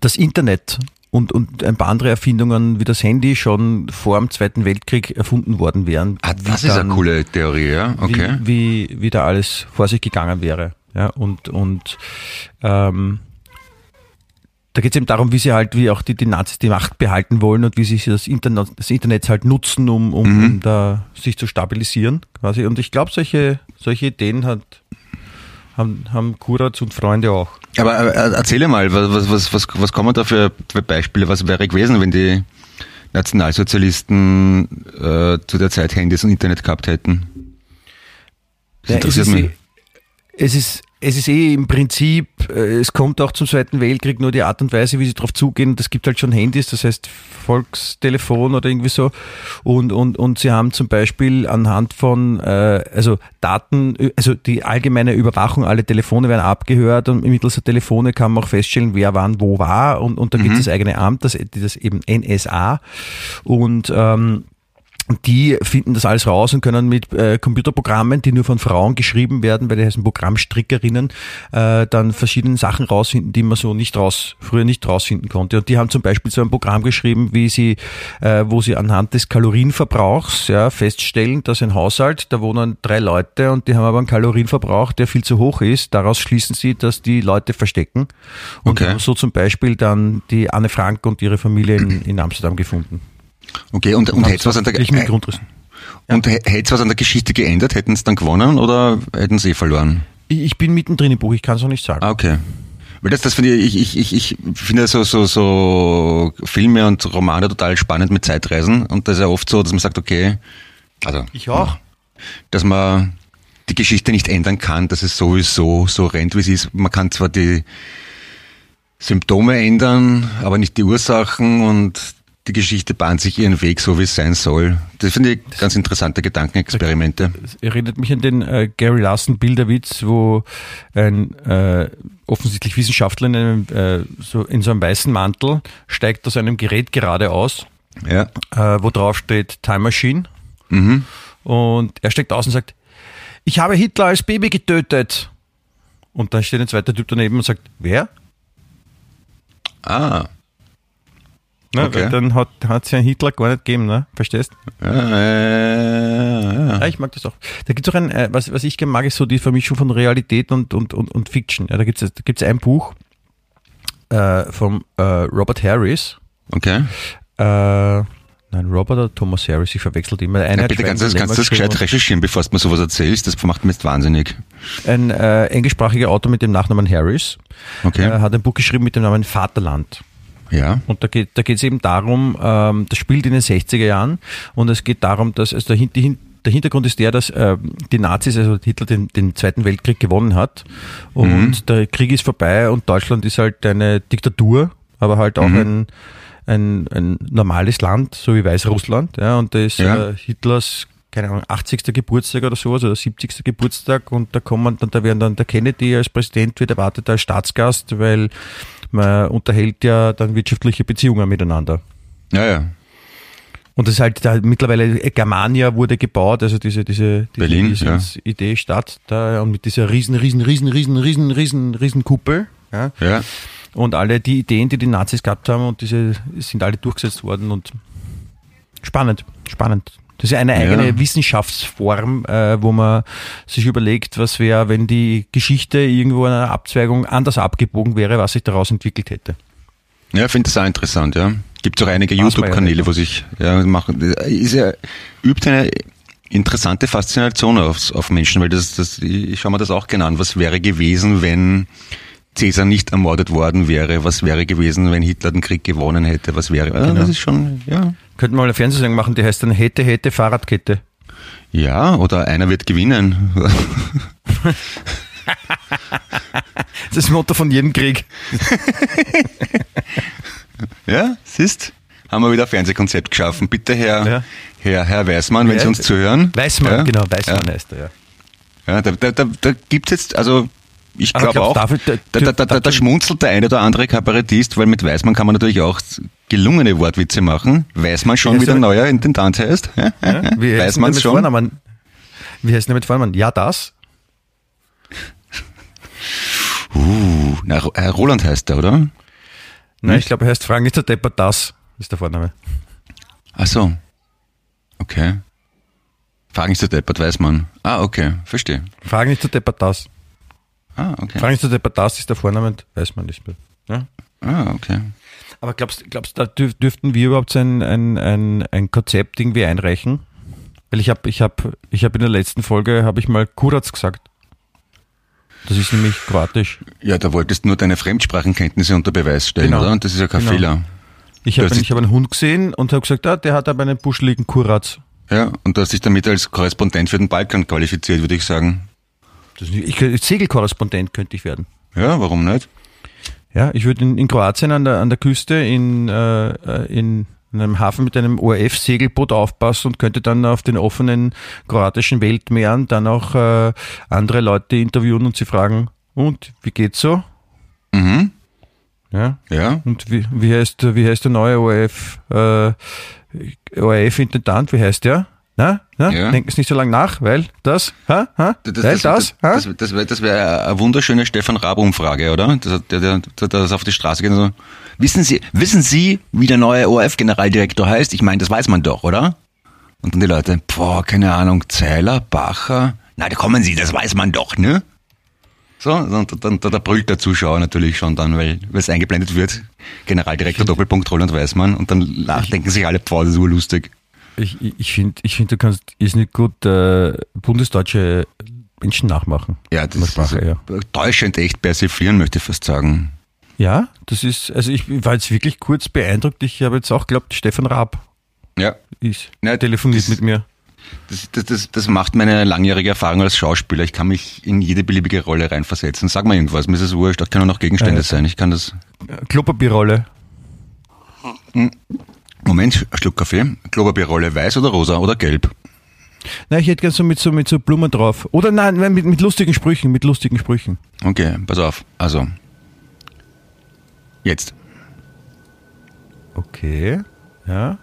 das Internet und, und ein paar andere Erfindungen wie das Handy schon vor dem Zweiten Weltkrieg erfunden worden wären. Ah, das ist eine dann- coole Theorie, ja. Okay. wie, wie, wie da alles vor sich gegangen wäre. Ja, und, und ähm, da geht es eben darum, wie sie halt, wie auch die, die Nazis die Macht behalten wollen und wie sie das Internet, das Internet halt nutzen, um, um, Mhm. um da sich zu stabilisieren, quasi. Und ich glaube, solche, solche Ideen hat, haben, haben Kuratz und Freunde auch. Aber äh, erzähle mal, was, was, was, was kommen da für, für Beispiele? Was wäre gewesen, wenn die Nationalsozialisten äh, zu der Zeit Handys und Internet gehabt hätten? Das interessiert mich. Es, ist, es ist eh im Prinzip, äh, es kommt auch zum Zweiten Weltkrieg, nur die Art und Weise, wie sie darauf zugehen, das gibt halt schon Handys, das heißt Volkstelefon oder irgendwie so. Und, und, und sie haben zum Beispiel anhand von, äh, also Daten, also die allgemeine Überwachung, alle Telefone werden abgehört und mittels der Telefone kann man auch feststellen, wer wann wo war. Und, und da gibt es das eigene Amt, das, das eben NSA. Und ähm, die finden das alles raus und können mit äh, Computerprogrammen, die nur von Frauen geschrieben werden, weil die heißen Programmstrickerinnen, äh, dann verschiedene Sachen rausfinden, die man so nicht raus, früher nicht rausfinden konnte. Und die haben zum Beispiel so ein Programm geschrieben, wie sie, äh, wo sie anhand des Kalorienverbrauchs ja, feststellen, dass ein Haushalt, da wohnen drei Leute und die haben aber einen Kalorienverbrauch, der viel zu hoch ist. Daraus schließen sie, dass die Leute verstecken. Und Okay. so zum Beispiel dann die Anne Frank und ihre Familie in, in Amsterdam gefunden. Okay, und, und hätte was an der mit äh, Grundrissen. und hätte was an der Geschichte geändert? Hätten sie dann gewonnen oder hätten sie eh verloren? Ich bin mittendrin im Buch, ich kann es noch nicht sagen. Ah, okay. Weil das, das finde ich, ich, ich, ich, ich finde so, so, so Filme und Romane total spannend mit Zeitreisen. Und das ist ja oft so, dass man sagt, okay, also, Ich auch. dass man die Geschichte nicht ändern kann, dass es sowieso so rennt, wie es ist. Man kann zwar die Symptome ändern, aber nicht die Ursachen und die Geschichte bahnt sich ihren Weg, so wie es sein soll. Das finde ich ganz interessante Gedankenexperimente. Es erinnert mich an den äh, Gary Larson Bilderwitz, wo ein äh, offensichtlich Wissenschaftler in, einem, äh, so, in so einem weißen Mantel steigt aus einem Gerät geradeaus, Ja. äh, wo drauf steht Time Machine. Mhm. Und er steigt aus und sagt, ich habe Hitler als Baby getötet. Und dann steht ein zweiter Typ daneben und sagt, wer? Ah. Ne, Okay. Dann hat es ja Hitler gar nicht gegeben, ne? Verstehst? Ja, ja, ja. Ja, ich mag das auch. Da gibt es auch ein, äh, was, was ich gerne mag, ist so die Vermischung von Realität und, und, und, und Fiction. Ja, da gibt es da gibt's ein Buch äh, von äh, Robert Harris. Okay. Äh, nein, Robert oder Thomas Harris, ich verwechsel die immer. Einer Ja, bitte kannst du das, Lämmer kannst du das geschrieben gescheit recherchieren, bevor du mir sowas erzählst. Das macht mich jetzt wahnsinnig. Ein äh, englischsprachiger Autor mit dem Nachnamen Harris Okay. hat ein Buch geschrieben mit dem Namen Vaterland. Ja. Und da geht da geht's eben darum, ähm, das spielt in den 60er Jahren und es geht darum, dass also der, Hin- die, der Hintergrund ist der, dass ähm, die Nazis, also Hitler den, den Zweiten Weltkrieg gewonnen hat und der Krieg ist vorbei und Deutschland ist halt eine Diktatur, aber halt auch ein, ein, ein normales Land, so wie Weißrussland. Ja, und da ist Ja. äh, Hitlers keine Ahnung, 80. Geburtstag oder sowas oder 70. Geburtstag und da kommen dann, da werden dann der Kennedy als Präsident wird erwartet als Staatsgast, weil man unterhält ja dann wirtschaftliche Beziehungen miteinander. Ja, ja. Und das ist halt da mittlerweile Germania wurde gebaut, also diese diese, diese Berlin, Riesens- Idee Stadt da und mit dieser riesen riesen riesen riesen riesen riesen riesen Kuppel, ja. Ja. Und alle die Ideen, die die Nazis gehabt haben und diese sind alle durchgesetzt worden und spannend, spannend. Das ist ja eine eigene Ja. Wissenschaftsform, äh, wo man sich überlegt, was wäre, wenn die Geschichte irgendwo in einer Abzweigung anders abgebogen wäre, was sich daraus entwickelt hätte. Ja, ich finde das auch interessant, ja. Gibt auch einige YouTube-Kanäle, wo sich ja, machen. Ist ja, übt eine interessante Faszination auf, auf Menschen, weil das, das, ich schaue mir das auch gerne an. Was wäre gewesen, wenn Cäsar nicht ermordet worden wäre? Was wäre gewesen, wenn Hitler den Krieg gewonnen hätte? Was wäre? Ah, Das ist schon, ja. Könnten wir mal eine Fernsehsendung machen, die heißt dann Hätte, Hätte, Fahrradkette. Ja, oder einer wird gewinnen. Das ist das Motto von jedem Krieg. Ja, siehst, haben wir wieder ein Fernsehkonzept geschaffen. Bitte, Herr, Ja. Herr, Herr Weißmann, wenn Ja, Sie uns zuhören. Weißmann, ja, genau, Weißmann Ja, heißt er, ja. ja da, da, da, da gibt's jetzt, also ich glaube auch, ich- da, da, da, da, schmunzelt der eine oder andere Kabarettist, weil mit Weißmann kann man natürlich auch gelungene Wortwitze machen. Weißmann schon Wie der- neuer Intendant heißt. Ja, Ja? Wie heißt mit schon. Vornamen? Wie heißt der mit Vornamen? Ja, das? Uh, na, äh, Roland heißt der, oder? Nein, ich glaube, er heißt Frank nicht der Depper, das ist der Vorname. Ach so. Okay. Fragen ist der Deppert Weißmann. Ah, okay, verstehe. Frag nicht der Depper, das. Ah, okay. Frag nicht der Depper, das ist der Vorname und Weißmann ist mir. Ja? Ah, okay. Aber glaubst glaubst da dürf, dürften wir überhaupt ein, ein, ein, ein Konzept irgendwie einreichen? Weil ich habe ich hab, ich hab in der letzten Folge habe ich mal Kuratz gesagt. Das ist nämlich kroatisch. Ja, da wolltest du nur deine Fremdsprachenkenntnisse unter Beweis stellen, Genau. oder? Und das ist ja kein Genau. Fehler. Ich habe ist- hab einen Hund gesehen und habe gesagt, ah, der hat aber einen buscheligen Kuratz. Ja, und du hast dich damit als Korrespondent für den Balkan qualifiziert, würde ich sagen. Das ist, ich, könnte- Segelkorrespondent könnte ich werden. Ja, warum nicht? Ja, ich würde in, in Kroatien an der, an der Küste in, äh, in einem Hafen mit einem ORF-Segelboot aufpassen und könnte dann auf den offenen kroatischen Weltmeeren dann auch äh, andere Leute interviewen und sie fragen, und wie geht's so? Mhm. Ja. Ja. Und wie, wie heißt wie heißt der neue ORF äh, ORF-Intendant? Wie heißt der? Na, na? Ja. denken Sie nicht so lange nach, weil das, ha, ha, weil das, das, das, das, wäre das wär eine wunderschöne Stefan Raab-Umfrage, oder? Das, der, der, der, der das auf die Straße geht und so. Wissen Sie, wissen Sie, wie der neue ORF-Generaldirektor heißt? Ich meine, das weiß man doch, oder? Und dann die Leute, boah, keine Ahnung, Zeiler, Bacher? Na, da kommen Sie, das weiß man doch, ne? So, und dann, da, da brüllt der Zuschauer natürlich schon dann, weil es eingeblendet wird. Generaldirektor Doppelpunkt Roland Weißmann und dann lach- denken sich alle, boah, das ist urlustig. Ich, ich, finde, ich find, du kannst ist nicht gut äh, bundesdeutsche Menschen nachmachen. Ja, das Sprache, ist ja. täuschend echt persiflieren, möchte ich fast sagen. Ja, das ist, also ich war jetzt wirklich kurz beeindruckt. Ich habe jetzt auch geglaubt, Stefan Raab Ja, ist Ja, telefoniert das- mit mir. Das, das, das, das macht meine langjährige Erfahrung als Schauspieler. Ich kann mich in jede beliebige Rolle reinversetzen. Sag mal irgendwas, mir ist es wurscht, das können auch noch Gegenstände Ja, ja. sein. Ich kann das. Klopapierrolle. Moment, ein Schluck Kaffee. Klopapierrolle weiß oder rosa oder gelb? Nein, ich hätte gern so mit so mit so Blumen drauf. Oder nein, nein, mit, mit lustigen Sprüchen, mit lustigen Sprüchen. Okay, pass auf. Also. Jetzt. Okay. Ja.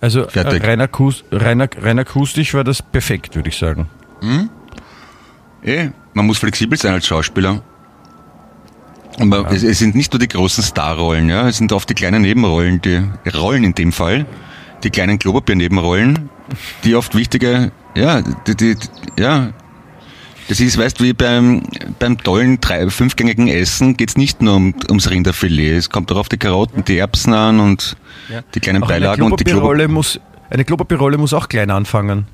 Also äh, Fertig. rein, akus, rein, rein akustisch war das perfekt, würde ich sagen. Eh, man muss flexibel sein als Schauspieler. Und man, es, es sind nicht nur die großen Starrollen, ja, es sind oft die kleinen Nebenrollen, die Rollen in dem Fall, die kleinen Klopapier-Nebenrollen, die oft wichtige, ja, die, die, die, ja, das ist, weißt du, wie beim, beim tollen drei, fünfgängigen Essen geht's nicht nur um, ums Rinderfilet, es kommt auch auf die Karotten, die Erbsen an und die kleinen Auch Beilagen und die Klopapier. Eine Klopapierrolle muss auch klein anfangen.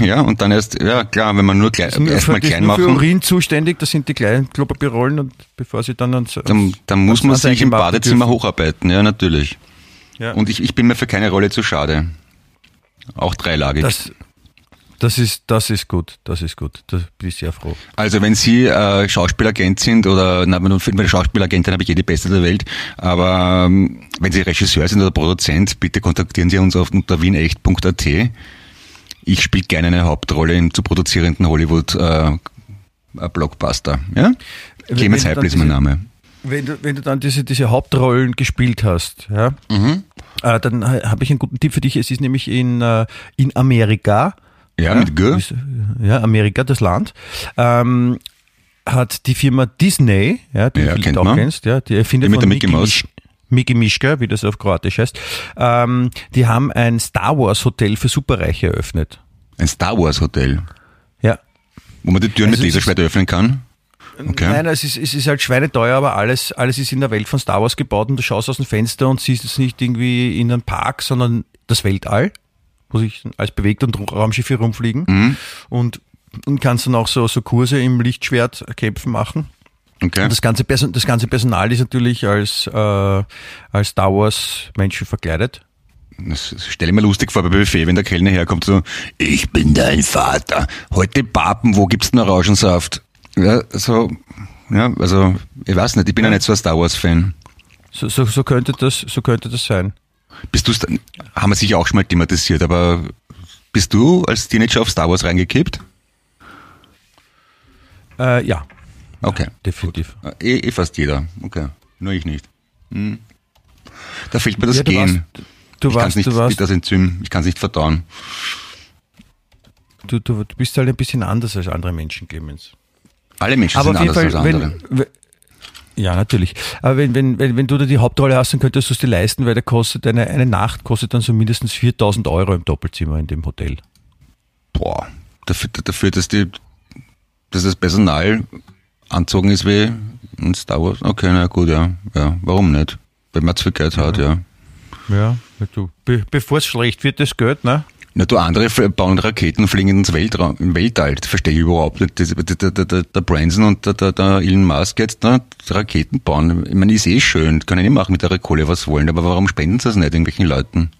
Ja, und dann erst, ja klar, wenn man nur klein, Nur erstmal klein nur für Urin zuständig, das sind die kleinen Klopapierrollen und bevor sie dann ans, dann, dann muss man sich im Badezimmer dürfen. hocharbeiten, ja, natürlich. Ja. Und ich, ich bin mir für keine Rolle zu schade. Auch dreilagig. Das, das ist, das ist gut, das ist gut. Da bin ich sehr froh. Also wenn Sie äh, Schauspielagent sind oder na, wenn Schauspielagentin habe ich eh die beste der Welt, aber ähm, wenn Sie Regisseur sind oder Produzent, bitte kontaktieren Sie uns auf unter wienecht.at. Ich spiele gerne eine Hauptrolle im zu produzierenden Hollywood äh, äh, Blockbuster. Ja? Clemens wenn du Heipel dann ist mein Name. Wenn du, wenn du dann diese, diese Hauptrollen gespielt hast, ja, Mhm. äh, dann ha- habe ich einen guten Tipp für dich. Es ist nämlich in, äh, in Amerika, Ja, mit G. ja, Amerika, das Land, ähm, hat die Firma Disney, ja, die Ja, du auch man. kennst, ja, die Erfinder Die mit von der Mickey Mouse. Misch- Mickey Mischka, wie das auf Kroatisch heißt, ähm, die haben ein Star Wars Hotel für Superreiche eröffnet. Ein Star Wars Hotel, Ja, wo man die Türen Also mit Laserschwert öffnen kann. Okay. Nein, es ist, es ist halt schweineteuer, aber alles, alles ist in der Welt von Star Wars gebaut und du schaust aus dem Fenster und siehst es nicht irgendwie in einem Park, sondern das Weltall, wo sich alles bewegt und Raumschiffe rumfliegen Mhm. und, und kannst dann auch so, so Kurse im Lichtschwert kämpfen machen. Okay. Und das ganze, Person, das ganze Personal ist natürlich als, äh, als Star Wars Menschen verkleidet. Das stelle ich mir lustig vor bei Buffet, wenn der Kellner herkommt so, ich bin dein Vater. Heute Papen, wo gibt's denn Orangensaft? Ja, so, ja, also, ich weiß nicht, ich bin ja nicht so ein Star Wars Fan. So, so, so könnte das, so könnte das sein. Bist du, haben wir sicher auch schon mal thematisiert, aber bist du als Teenager auf Star Wars reingekippt? Äh, ja, Okay. definitiv. Eh, eh fast jeder. Okay. Nur ich nicht. Hm. Da fehlt mir das Ja, du Gehen. warst- Du ich kann warst, nicht, du warst, das Enzym, ich kann es nicht verdauen. du, du, du bist halt ein bisschen anders als andere Menschen, Clemens. Alle Menschen Aber sind anders Fall, als andere. wenn, wenn, ja, natürlich. Aber wenn, wenn, wenn, wenn du da die Hauptrolle hast, dann könntest du es dir leisten, weil der kostet eine, eine Nacht kostet dann so mindestens 4000 Euro im Doppelzimmer in dem Hotel. Boah, dafür, dafür dass, die, dass das Personal anzogen ist wie ein Star Wars. Okay, na gut, ja. ja warum nicht? Wenn man zu viel Geld hat, ja. Ja, du. Be, bevor es schlecht wird, das Geld, ne? Na, du andere bauen Raketen fliegen ins Weltraum, im Weltall. Das verstehe ich überhaupt nicht. Das, der, der, der, Branson und der, der, der Elon Musk jetzt ne, Raketen bauen. Ich meine, ist eh schön. Können eh machen mit der Kohle, was wollen. Aber warum spenden sie das nicht irgendwelchen Leuten?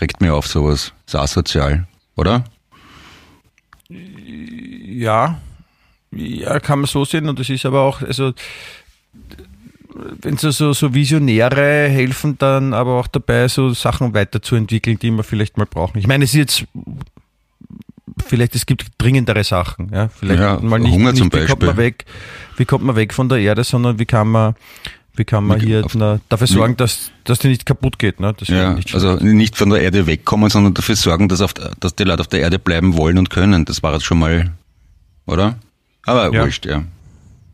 Regt mir auf sowas. Ist asozial, oder? Ja, ja, kann man so sehen und das ist aber auch, also wenn so, so, so Visionäre helfen dann aber auch dabei, so Sachen weiterzuentwickeln, die wir vielleicht mal brauchen. Ich meine, es ist jetzt vielleicht es gibt dringendere Sachen, ja, vielleicht Ja, mal nicht, Hunger nicht zum wie kommt man Beispiel. weg, wie kommt man weg von der Erde, sondern wie kann man wie kann man Wie- hier auf- na, dafür wie- sorgen, dass, dass die nicht kaputt geht. Ne? Ja, nicht also nicht von der Erde wegkommen, sondern dafür sorgen, dass, auf, dass die Leute auf der Erde bleiben wollen und können. Das war jetzt schon mal, oder? Aber Ja. wurscht, ja.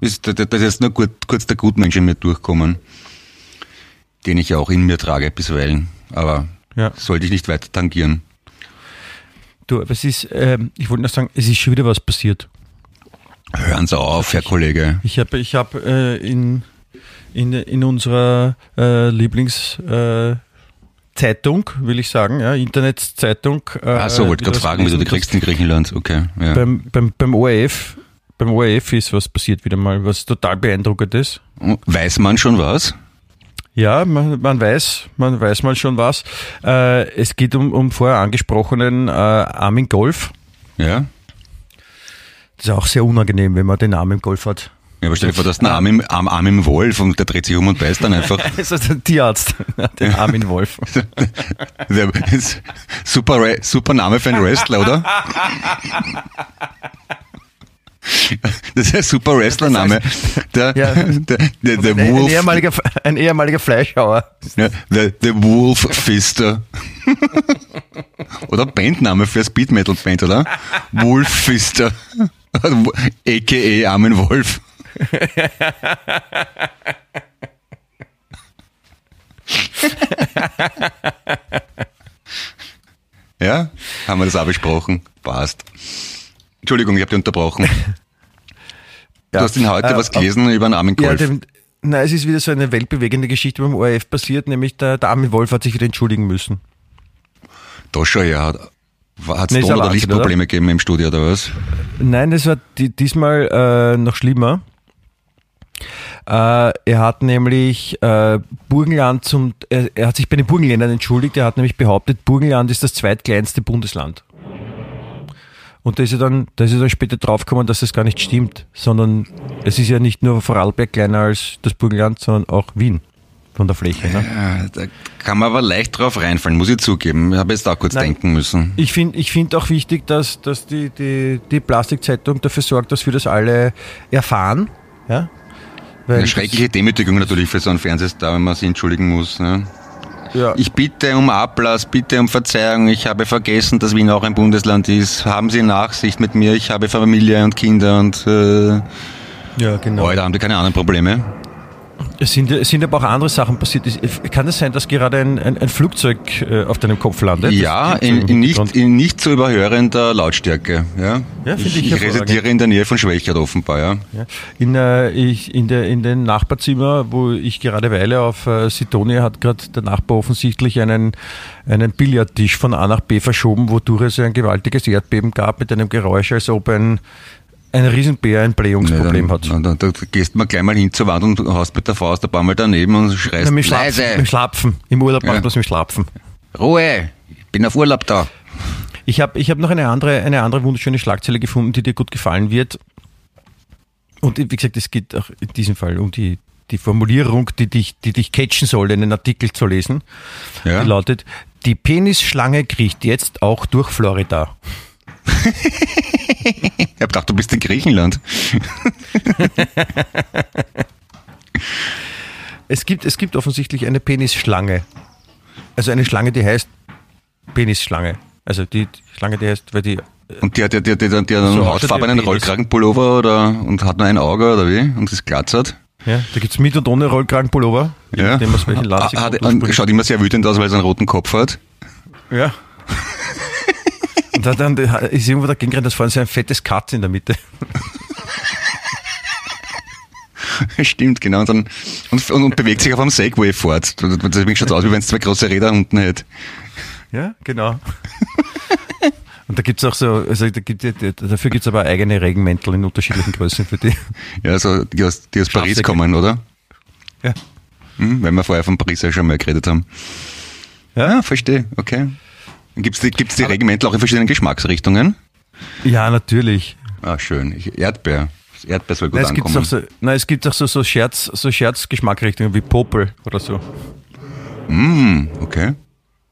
Ist, das ist nur gut, kurz der Gutmensch in mir durchkommen, den ich ja auch in mir trage bisweilen. Aber Ja. sollte ich nicht weiter tangieren. Du, aber es ist, ähm, ich wollte noch sagen, es ist schon wieder was passiert. Hören Sie auf, Herr Kollege. Ich habe ich hab, äh, in, in, in unserer äh, Lieblingszeitung, äh, Zeitung, will ich sagen, ja, Internetzeitung. Äh, Ach so, wollte gerade fragen, wie du die kriegst in Griechenland. Okay, ja. Beim, beim, beim ORF, beim ORF ist was passiert wieder mal, was total beeindruckend ist. Weiß man schon was? Ja, man, man weiß, man weiß mal schon was. Äh, es geht um, um vorher angesprochenen äh, Armin Golf. Ja? Das ist auch sehr unangenehm, wenn man den Arm im Golf hat. Ja, aber stell dir vor, du hast einen Arm im, Arm, Arm im Wolf und der dreht sich um und beißt dann einfach. Also der Tierarzt, den Armin Wolf. Der ist super, super Name für einen Wrestler, oder? Das ist ein super Wrestlername. Der, Ja. der, der, der Ein, ein, Wolf, ehemaliger, ein ehemaliger Fleischhauer. ja, der, der Wolf Fister. Oder Bandname für Speed Metal Band, oder? Wolf Fister. A.k.a. Armin Wolf. Ja, haben wir das auch besprochen. Passt. Entschuldigung, ich habe dich unterbrochen. Du hast ihn heute Äh, was gelesen über einen Armin Ja, Golf. dem, na, es ist wieder so eine weltbewegende Geschichte beim ORF passiert, nämlich der, der Armin Wolf hat sich wieder entschuldigen müssen. da schau her. Hat es Nee, Ton- oder Lichtprobleme gegeben im Studio oder was? Nein, das war di- diesmal äh, noch schlimmer. Äh, er hat nämlich äh, Burgenland zum, er, er hat sich bei den Burgenländern entschuldigt. Er hat nämlich behauptet, Burgenland ist das zweitkleinste Bundesland. Und da ist er dann, da ist er dann später draufgekommen, dass das gar nicht stimmt, sondern es ist ja nicht nur Vorarlberg kleiner als das Burgenland, sondern auch Wien von der Fläche. Ne? Ja, da kann man aber leicht drauf reinfallen, muss ich zugeben. Ich habe jetzt auch kurz Nein. denken müssen. Ich finde ich find auch wichtig, dass, dass die, die, die Plastikzeitung dafür sorgt, dass wir das alle erfahren. Ja? Weil Eine schreckliche Demütigung natürlich für so einen Fernsehstar, wenn man sich entschuldigen muss. Ne? Ja, Ich bitte um Ablass, bitte um Verzeihung. Ich habe vergessen, dass Wien auch ein Bundesland ist. Haben Sie Nachsicht mit mir? Ich habe Familie und Kinder und äh, ja genau. heute haben die keine anderen Probleme. Es sind, es sind aber auch andere Sachen passiert. Kann es sein, dass gerade ein, ein, ein Flugzeug äh, auf deinem Kopf landet? Ja, in, in, nicht, in nicht zu überhörender Lautstärke. Ja, Ja, ich, ich ich residiere in der Nähe von Schwächert offenbar. Ja. Ja. In, äh, ich, in, der, in den Nachbarzimmer, wo ich gerade weile, auf äh, Sidonia, hat gerade der Nachbar offensichtlich einen, einen Billardtisch von A nach B verschoben, wodurch es ein gewaltiges Erdbeben gab mit einem Geräusch, als ob ein, ein Riesenbär ein Blähungsproblem hat. dann, dann, da gehst du mal gleich mal hin zur Wand und haust mit der Faust ein paar Mal daneben und schreist Na, mit Schlapfen, leise. mit Schlapfen. Im Urlaub Ja. macht man es mit Schlapfen. Ruhe, ich bin auf Urlaub da. Ich habe ich hab noch eine andere, eine andere wunderschöne Schlagzeile gefunden, die dir gut gefallen wird. Und wie gesagt, es geht auch in diesem Fall um die, die Formulierung, die dich, die dich catchen soll, einen Artikel zu lesen. Ja. Die lautet, die Penisschlange kriecht jetzt auch durch Florida. Ich hab gedacht, du bist in Griechenland. Es gibt, es gibt offensichtlich eine Penisschlange. Also eine Schlange, die heißt Penisschlange. Also die Schlange, die heißt, weil die Und die hat ja die, die, die, die hat einen So hautfarbenen. Rollkragenpullover oder, und hat nur ein Auge oder wie? Und ist glatzert. Ja, da gibt's mit und ohne Rollkragenpullover. Ja. Land Ah, sie hat, und schaut immer sehr wütend aus, weil er einen roten Kopf hat. Ja. Da dann ist irgendwo dagegen gerannt, das vorne so ein fettes Katz in der Mitte. Stimmt, genau. Und, dann, und, und, und bewegt sich auf einem Segway fort. Deswegen schaut es aus, wie wenn es zwei große Räder unten hätte. Ja, genau. Und da gibt's auch so, also da gibt, dafür gibt's aber eigene Regenmäntel in unterschiedlichen Größen für die. Ja, so, die aus, die aus Paris kommen, oder? Ja. Hm, weil wir vorher von Paris ja schon mal geredet haben. Ja, verstehe, okay. Gibt es die, gibt's die Regenmäntel auch in verschiedenen Geschmacksrichtungen? Ja, natürlich. Ah, schön. Ich, Erdbeer. Das Erdbeer soll gut Nein, es gibt ankommen. auch so, nein, es gibt auch so, so Scherz, so Scherzgeschmackrichtungen wie Popel oder so. Hm, okay.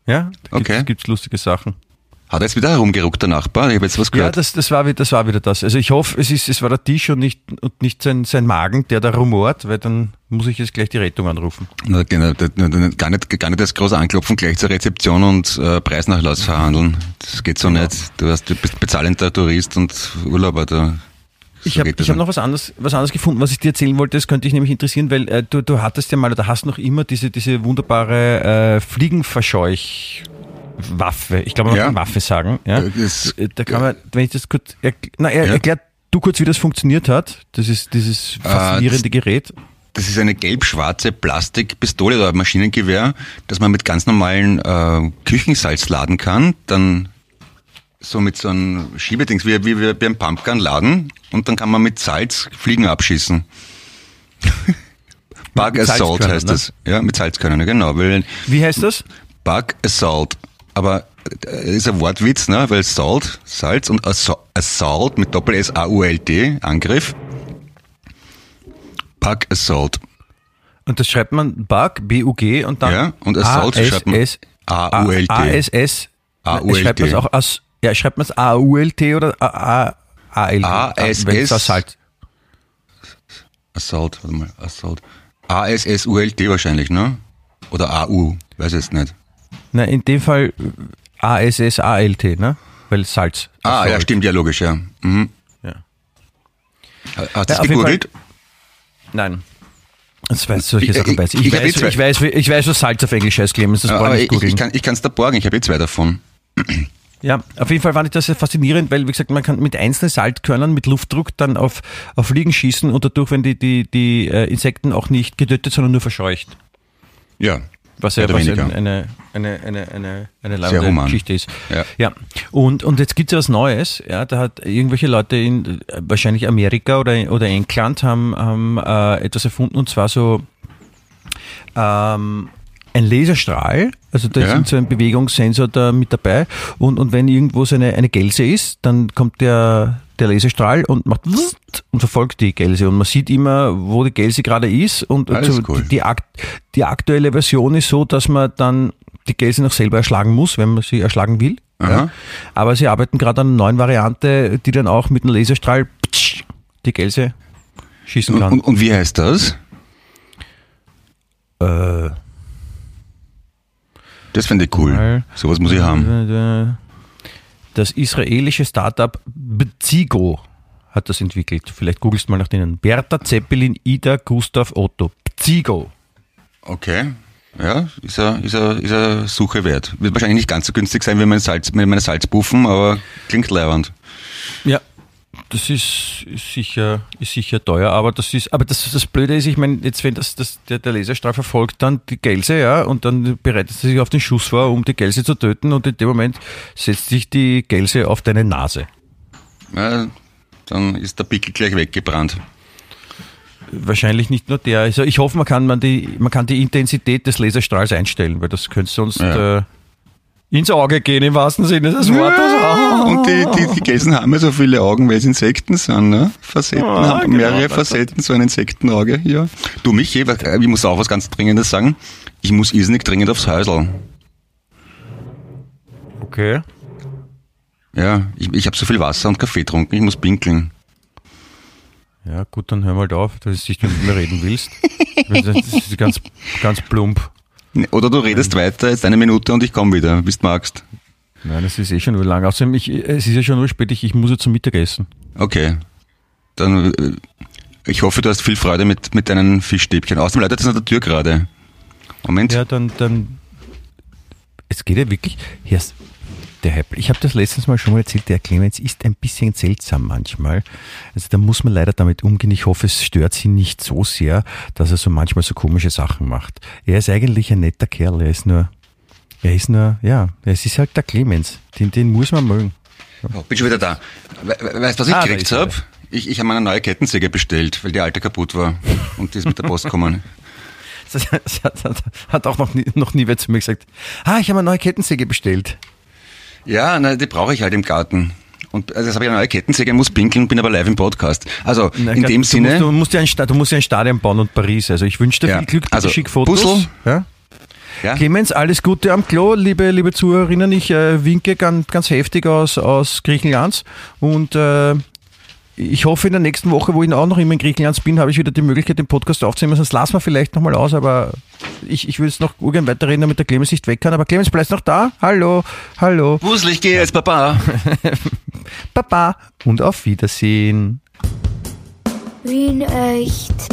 Ja, da gibt's, Okay. gibt's lustige Sachen. Hat er jetzt wieder herumgeruckt, der Nachbar? Ich habe jetzt was Ja, gehört. das, das, war, wieder- das war wieder das. Also ich hoffe, es, ist, es war der Tisch und nicht, und nicht sein, sein Magen, der da rumort, weil dann muss ich jetzt gleich die Rettung anrufen. Na, genau, gar, nicht, gar nicht das große Anklopfen gleich zur Rezeption und äh, Preisnachlass verhandeln. Das geht so nicht. Du, hast, du bist bezahlender Tourist und Urlauber. Da, Ich so habe ich hab nicht. noch was anderes, was anderes gefunden, was ich dir erzählen wollte. Das könnte dich nämlich interessieren, weil äh, du, du hattest ja mal oder hast noch immer diese, diese wunderbare äh, Fliegenverscheuch-Waffe. Ich glaube, man Ja. kann Waffe sagen. Ja? Äh, das- Äh, da kann man, wenn ich das kurz, erkl- na, er, Ja. erklär du kurz, wie das funktioniert hat. Das ist dieses faszinierende Gerät. Das ist eine gelb-schwarze Plastikpistole oder Maschinengewehr, das man mit ganz normalen äh, Küchensalz laden kann. Dann so mit so einem Schiebedings, wie, wie, wie beim Pumpgun laden. Und dann kann man mit Salz Fliegen abschießen. Bug Assault heißt ne? das. Ja, mit Salzkörnern, genau. Weil Wie heißt das? Bug Assault. Aber äh, ist ein Wortwitz, ne? Weil Salt, Salz und Assa- Assault mit Doppel S A U L T Angriff. Bug Assault. Und das schreibt man Bug, B-U-G und dann Ja, und Assault schreibt man A-U-L-T. A-S-S. A-U-L-T. Schreibt man es auch as, ja, schreibt man es A-U-L-T oder A-A-L-T? A-S-S. Assault. Assault, warte mal, Assault. A-S-S-U-L-T wahrscheinlich, ne? Oder A-U, weiß jetzt nicht. Na, in dem Fall A-S-S-A-L-T, ne? Weil Salz. Ah, ja, stimmt, ja, logisch, ja. Mhm. Ja. Hast du Ja, gegoogelt? Nein. Das weiß, solche Ich- Sachen weiß ich. Ich, weiß, ich, weiß, ich weiß, was Salz auf Englisch heißt, Clemens, das Ja, aber ich ich kann es da borgen, ich habe eh zwei davon. Ja, auf jeden Fall fand ich das sehr faszinierend, weil, wie gesagt, man kann mit einzelnen Salzkörnern mit Luftdruck dann auf, auf Fliegen schießen und dadurch werden die, die, die äh, Insekten auch nicht getötet, sondern nur verscheucht. Ja, Was ja was eine, eine, eine, eine, eine leibende human. Geschichte ist. Ja. ja. Und, und jetzt gibt es ja was Neues. Ja, da hat irgendwelche Leute in wahrscheinlich Amerika oder, oder England haben, haben äh, etwas erfunden und zwar so ähm, ein Laserstrahl, also da Ja. ist so ein Bewegungssensor da mit dabei und, und wenn irgendwo so eine, eine Gelse ist, dann kommt der, der Laserstrahl und macht und verfolgt die Gelse und man sieht immer, wo die Gelse gerade ist und, und so cool. die, akt, die aktuelle Version ist so, dass man dann die Gelse noch selber erschlagen muss, wenn man sie erschlagen will. Ja. Aber sie arbeiten gerade an einer neuen Variante, die dann auch mit einem Laserstrahl die Gelse schießen Und, kann. und, und wie heißt das? äh, Das finde ich cool. Sowas muss ich haben. Das israelische Startup Bzigo hat das entwickelt. Vielleicht googelst du mal nach denen. Bertha Zeppelin, Ida, Gustav, Otto. Bzigo. Okay. Ja, ist er, ist er, ist er Suche wert. Wird wahrscheinlich nicht ganz so günstig sein wie meine, Salz, meine Salzbuffen, aber klingt leibend. Ja, das ist, ist sicher, ist sicher teuer, aber das ist, aber das, das Blöde ist, ich meine, jetzt wenn das, das der, der Laserstrahl verfolgt dann die Gelse, ja, und dann bereitet sie sich auf den Schuss vor, um die Gelse zu töten, und in dem Moment setzt sich die Gelse auf deine Nase. Ja, dann ist der Pickel gleich weggebrannt. Wahrscheinlich nicht nur der. Also ich hoffe, man kann, man, die, man kann die Intensität des Laserstrahls einstellen, weil das könnte sonst Ja. äh, ins Auge gehen, im wahrsten Sinne des Wortes. Ah. Und die, die, die Gelsen haben ja so viele Augen, weil es Insekten sind, ne? Facetten, Ah, haben genau. mehrere Facetten, so ein Insektenauge, ja. Du, Michi, was- äh, ich muss auch was ganz Dringendes sagen. Ich muss irrsinnig dringend aufs Häusl. Okay. Ja, ich, ich habe so viel Wasser und Kaffee getrunken, ich muss pinkeln. Ja, gut, dann hör mal auf, dass du nicht mit mir reden willst. Das ist ganz, ganz plump. Oder du redest weiter, jetzt eine Minute und ich komme wieder, bis du magst. Nein, das ist eh schon nur lang. Außerdem, ich, es ist ja schon spät, ich, ich muss ja zum Mittagessen. Okay. Dann, äh, ich hoffe, du hast viel Freude mit, mit deinen Fischstäbchen. Außerdem leitet es an der Tür gerade. Moment. Ja, dann, dann. Es geht ja wirklich. Hier ist der Herr, ich habe das letztens mal schon mal erzählt, der Clemens ist ein bisschen seltsam manchmal. Also da muss man leider damit umgehen. Ich hoffe, es stört sie nicht so sehr, dass er so manchmal so komische Sachen macht. Er ist eigentlich ein netter Kerl. Er ist nur, er ist nur, ja, es ist halt der Clemens. Den, den muss man mögen. Oh, bin schon wieder da. We we weißt du, was ich Ah, gekriegt habe? Ich, ich habe eine neue Kettensäge bestellt, weil die alte kaputt war. Und die ist mit der Post gekommen. Das hat, hat, hat auch noch nie, noch nie wer zu mir gesagt, ah, ich habe eine neue Kettensäge bestellt. Ja, na, die brauche ich halt im Garten. Und also, das habe ich eine neue Kettensäge, muss pinkeln, bin aber live im Podcast. Also, Na, in dem du Sinne. Musst, du, musst ja ein, Sta- du musst ja ein Stadion bauen und Paris. Also ich wünsche dir Ja, viel Glück, also, schick Fotos. Puzzle. Ja? ja, Clemens, alles Gute am Klo, liebe, liebe Zuhörerinnen. Ich äh, winke ganz, ganz heftig aus, aus Griechenland und äh, ich hoffe, in der nächsten Woche, wo ich auch noch immer in Griechenland bin, habe ich wieder die Möglichkeit, den Podcast aufzunehmen. Sonst lassen wir vielleicht nochmal aus, aber ich, ich will jetzt noch urgern weiterreden, damit der Clemens nicht weg kann. Aber Clemens, bleibst noch da? Hallo, hallo, Wusel, ich gehe jetzt, Papa. Papa und auf Wiedersehen. Wien echt.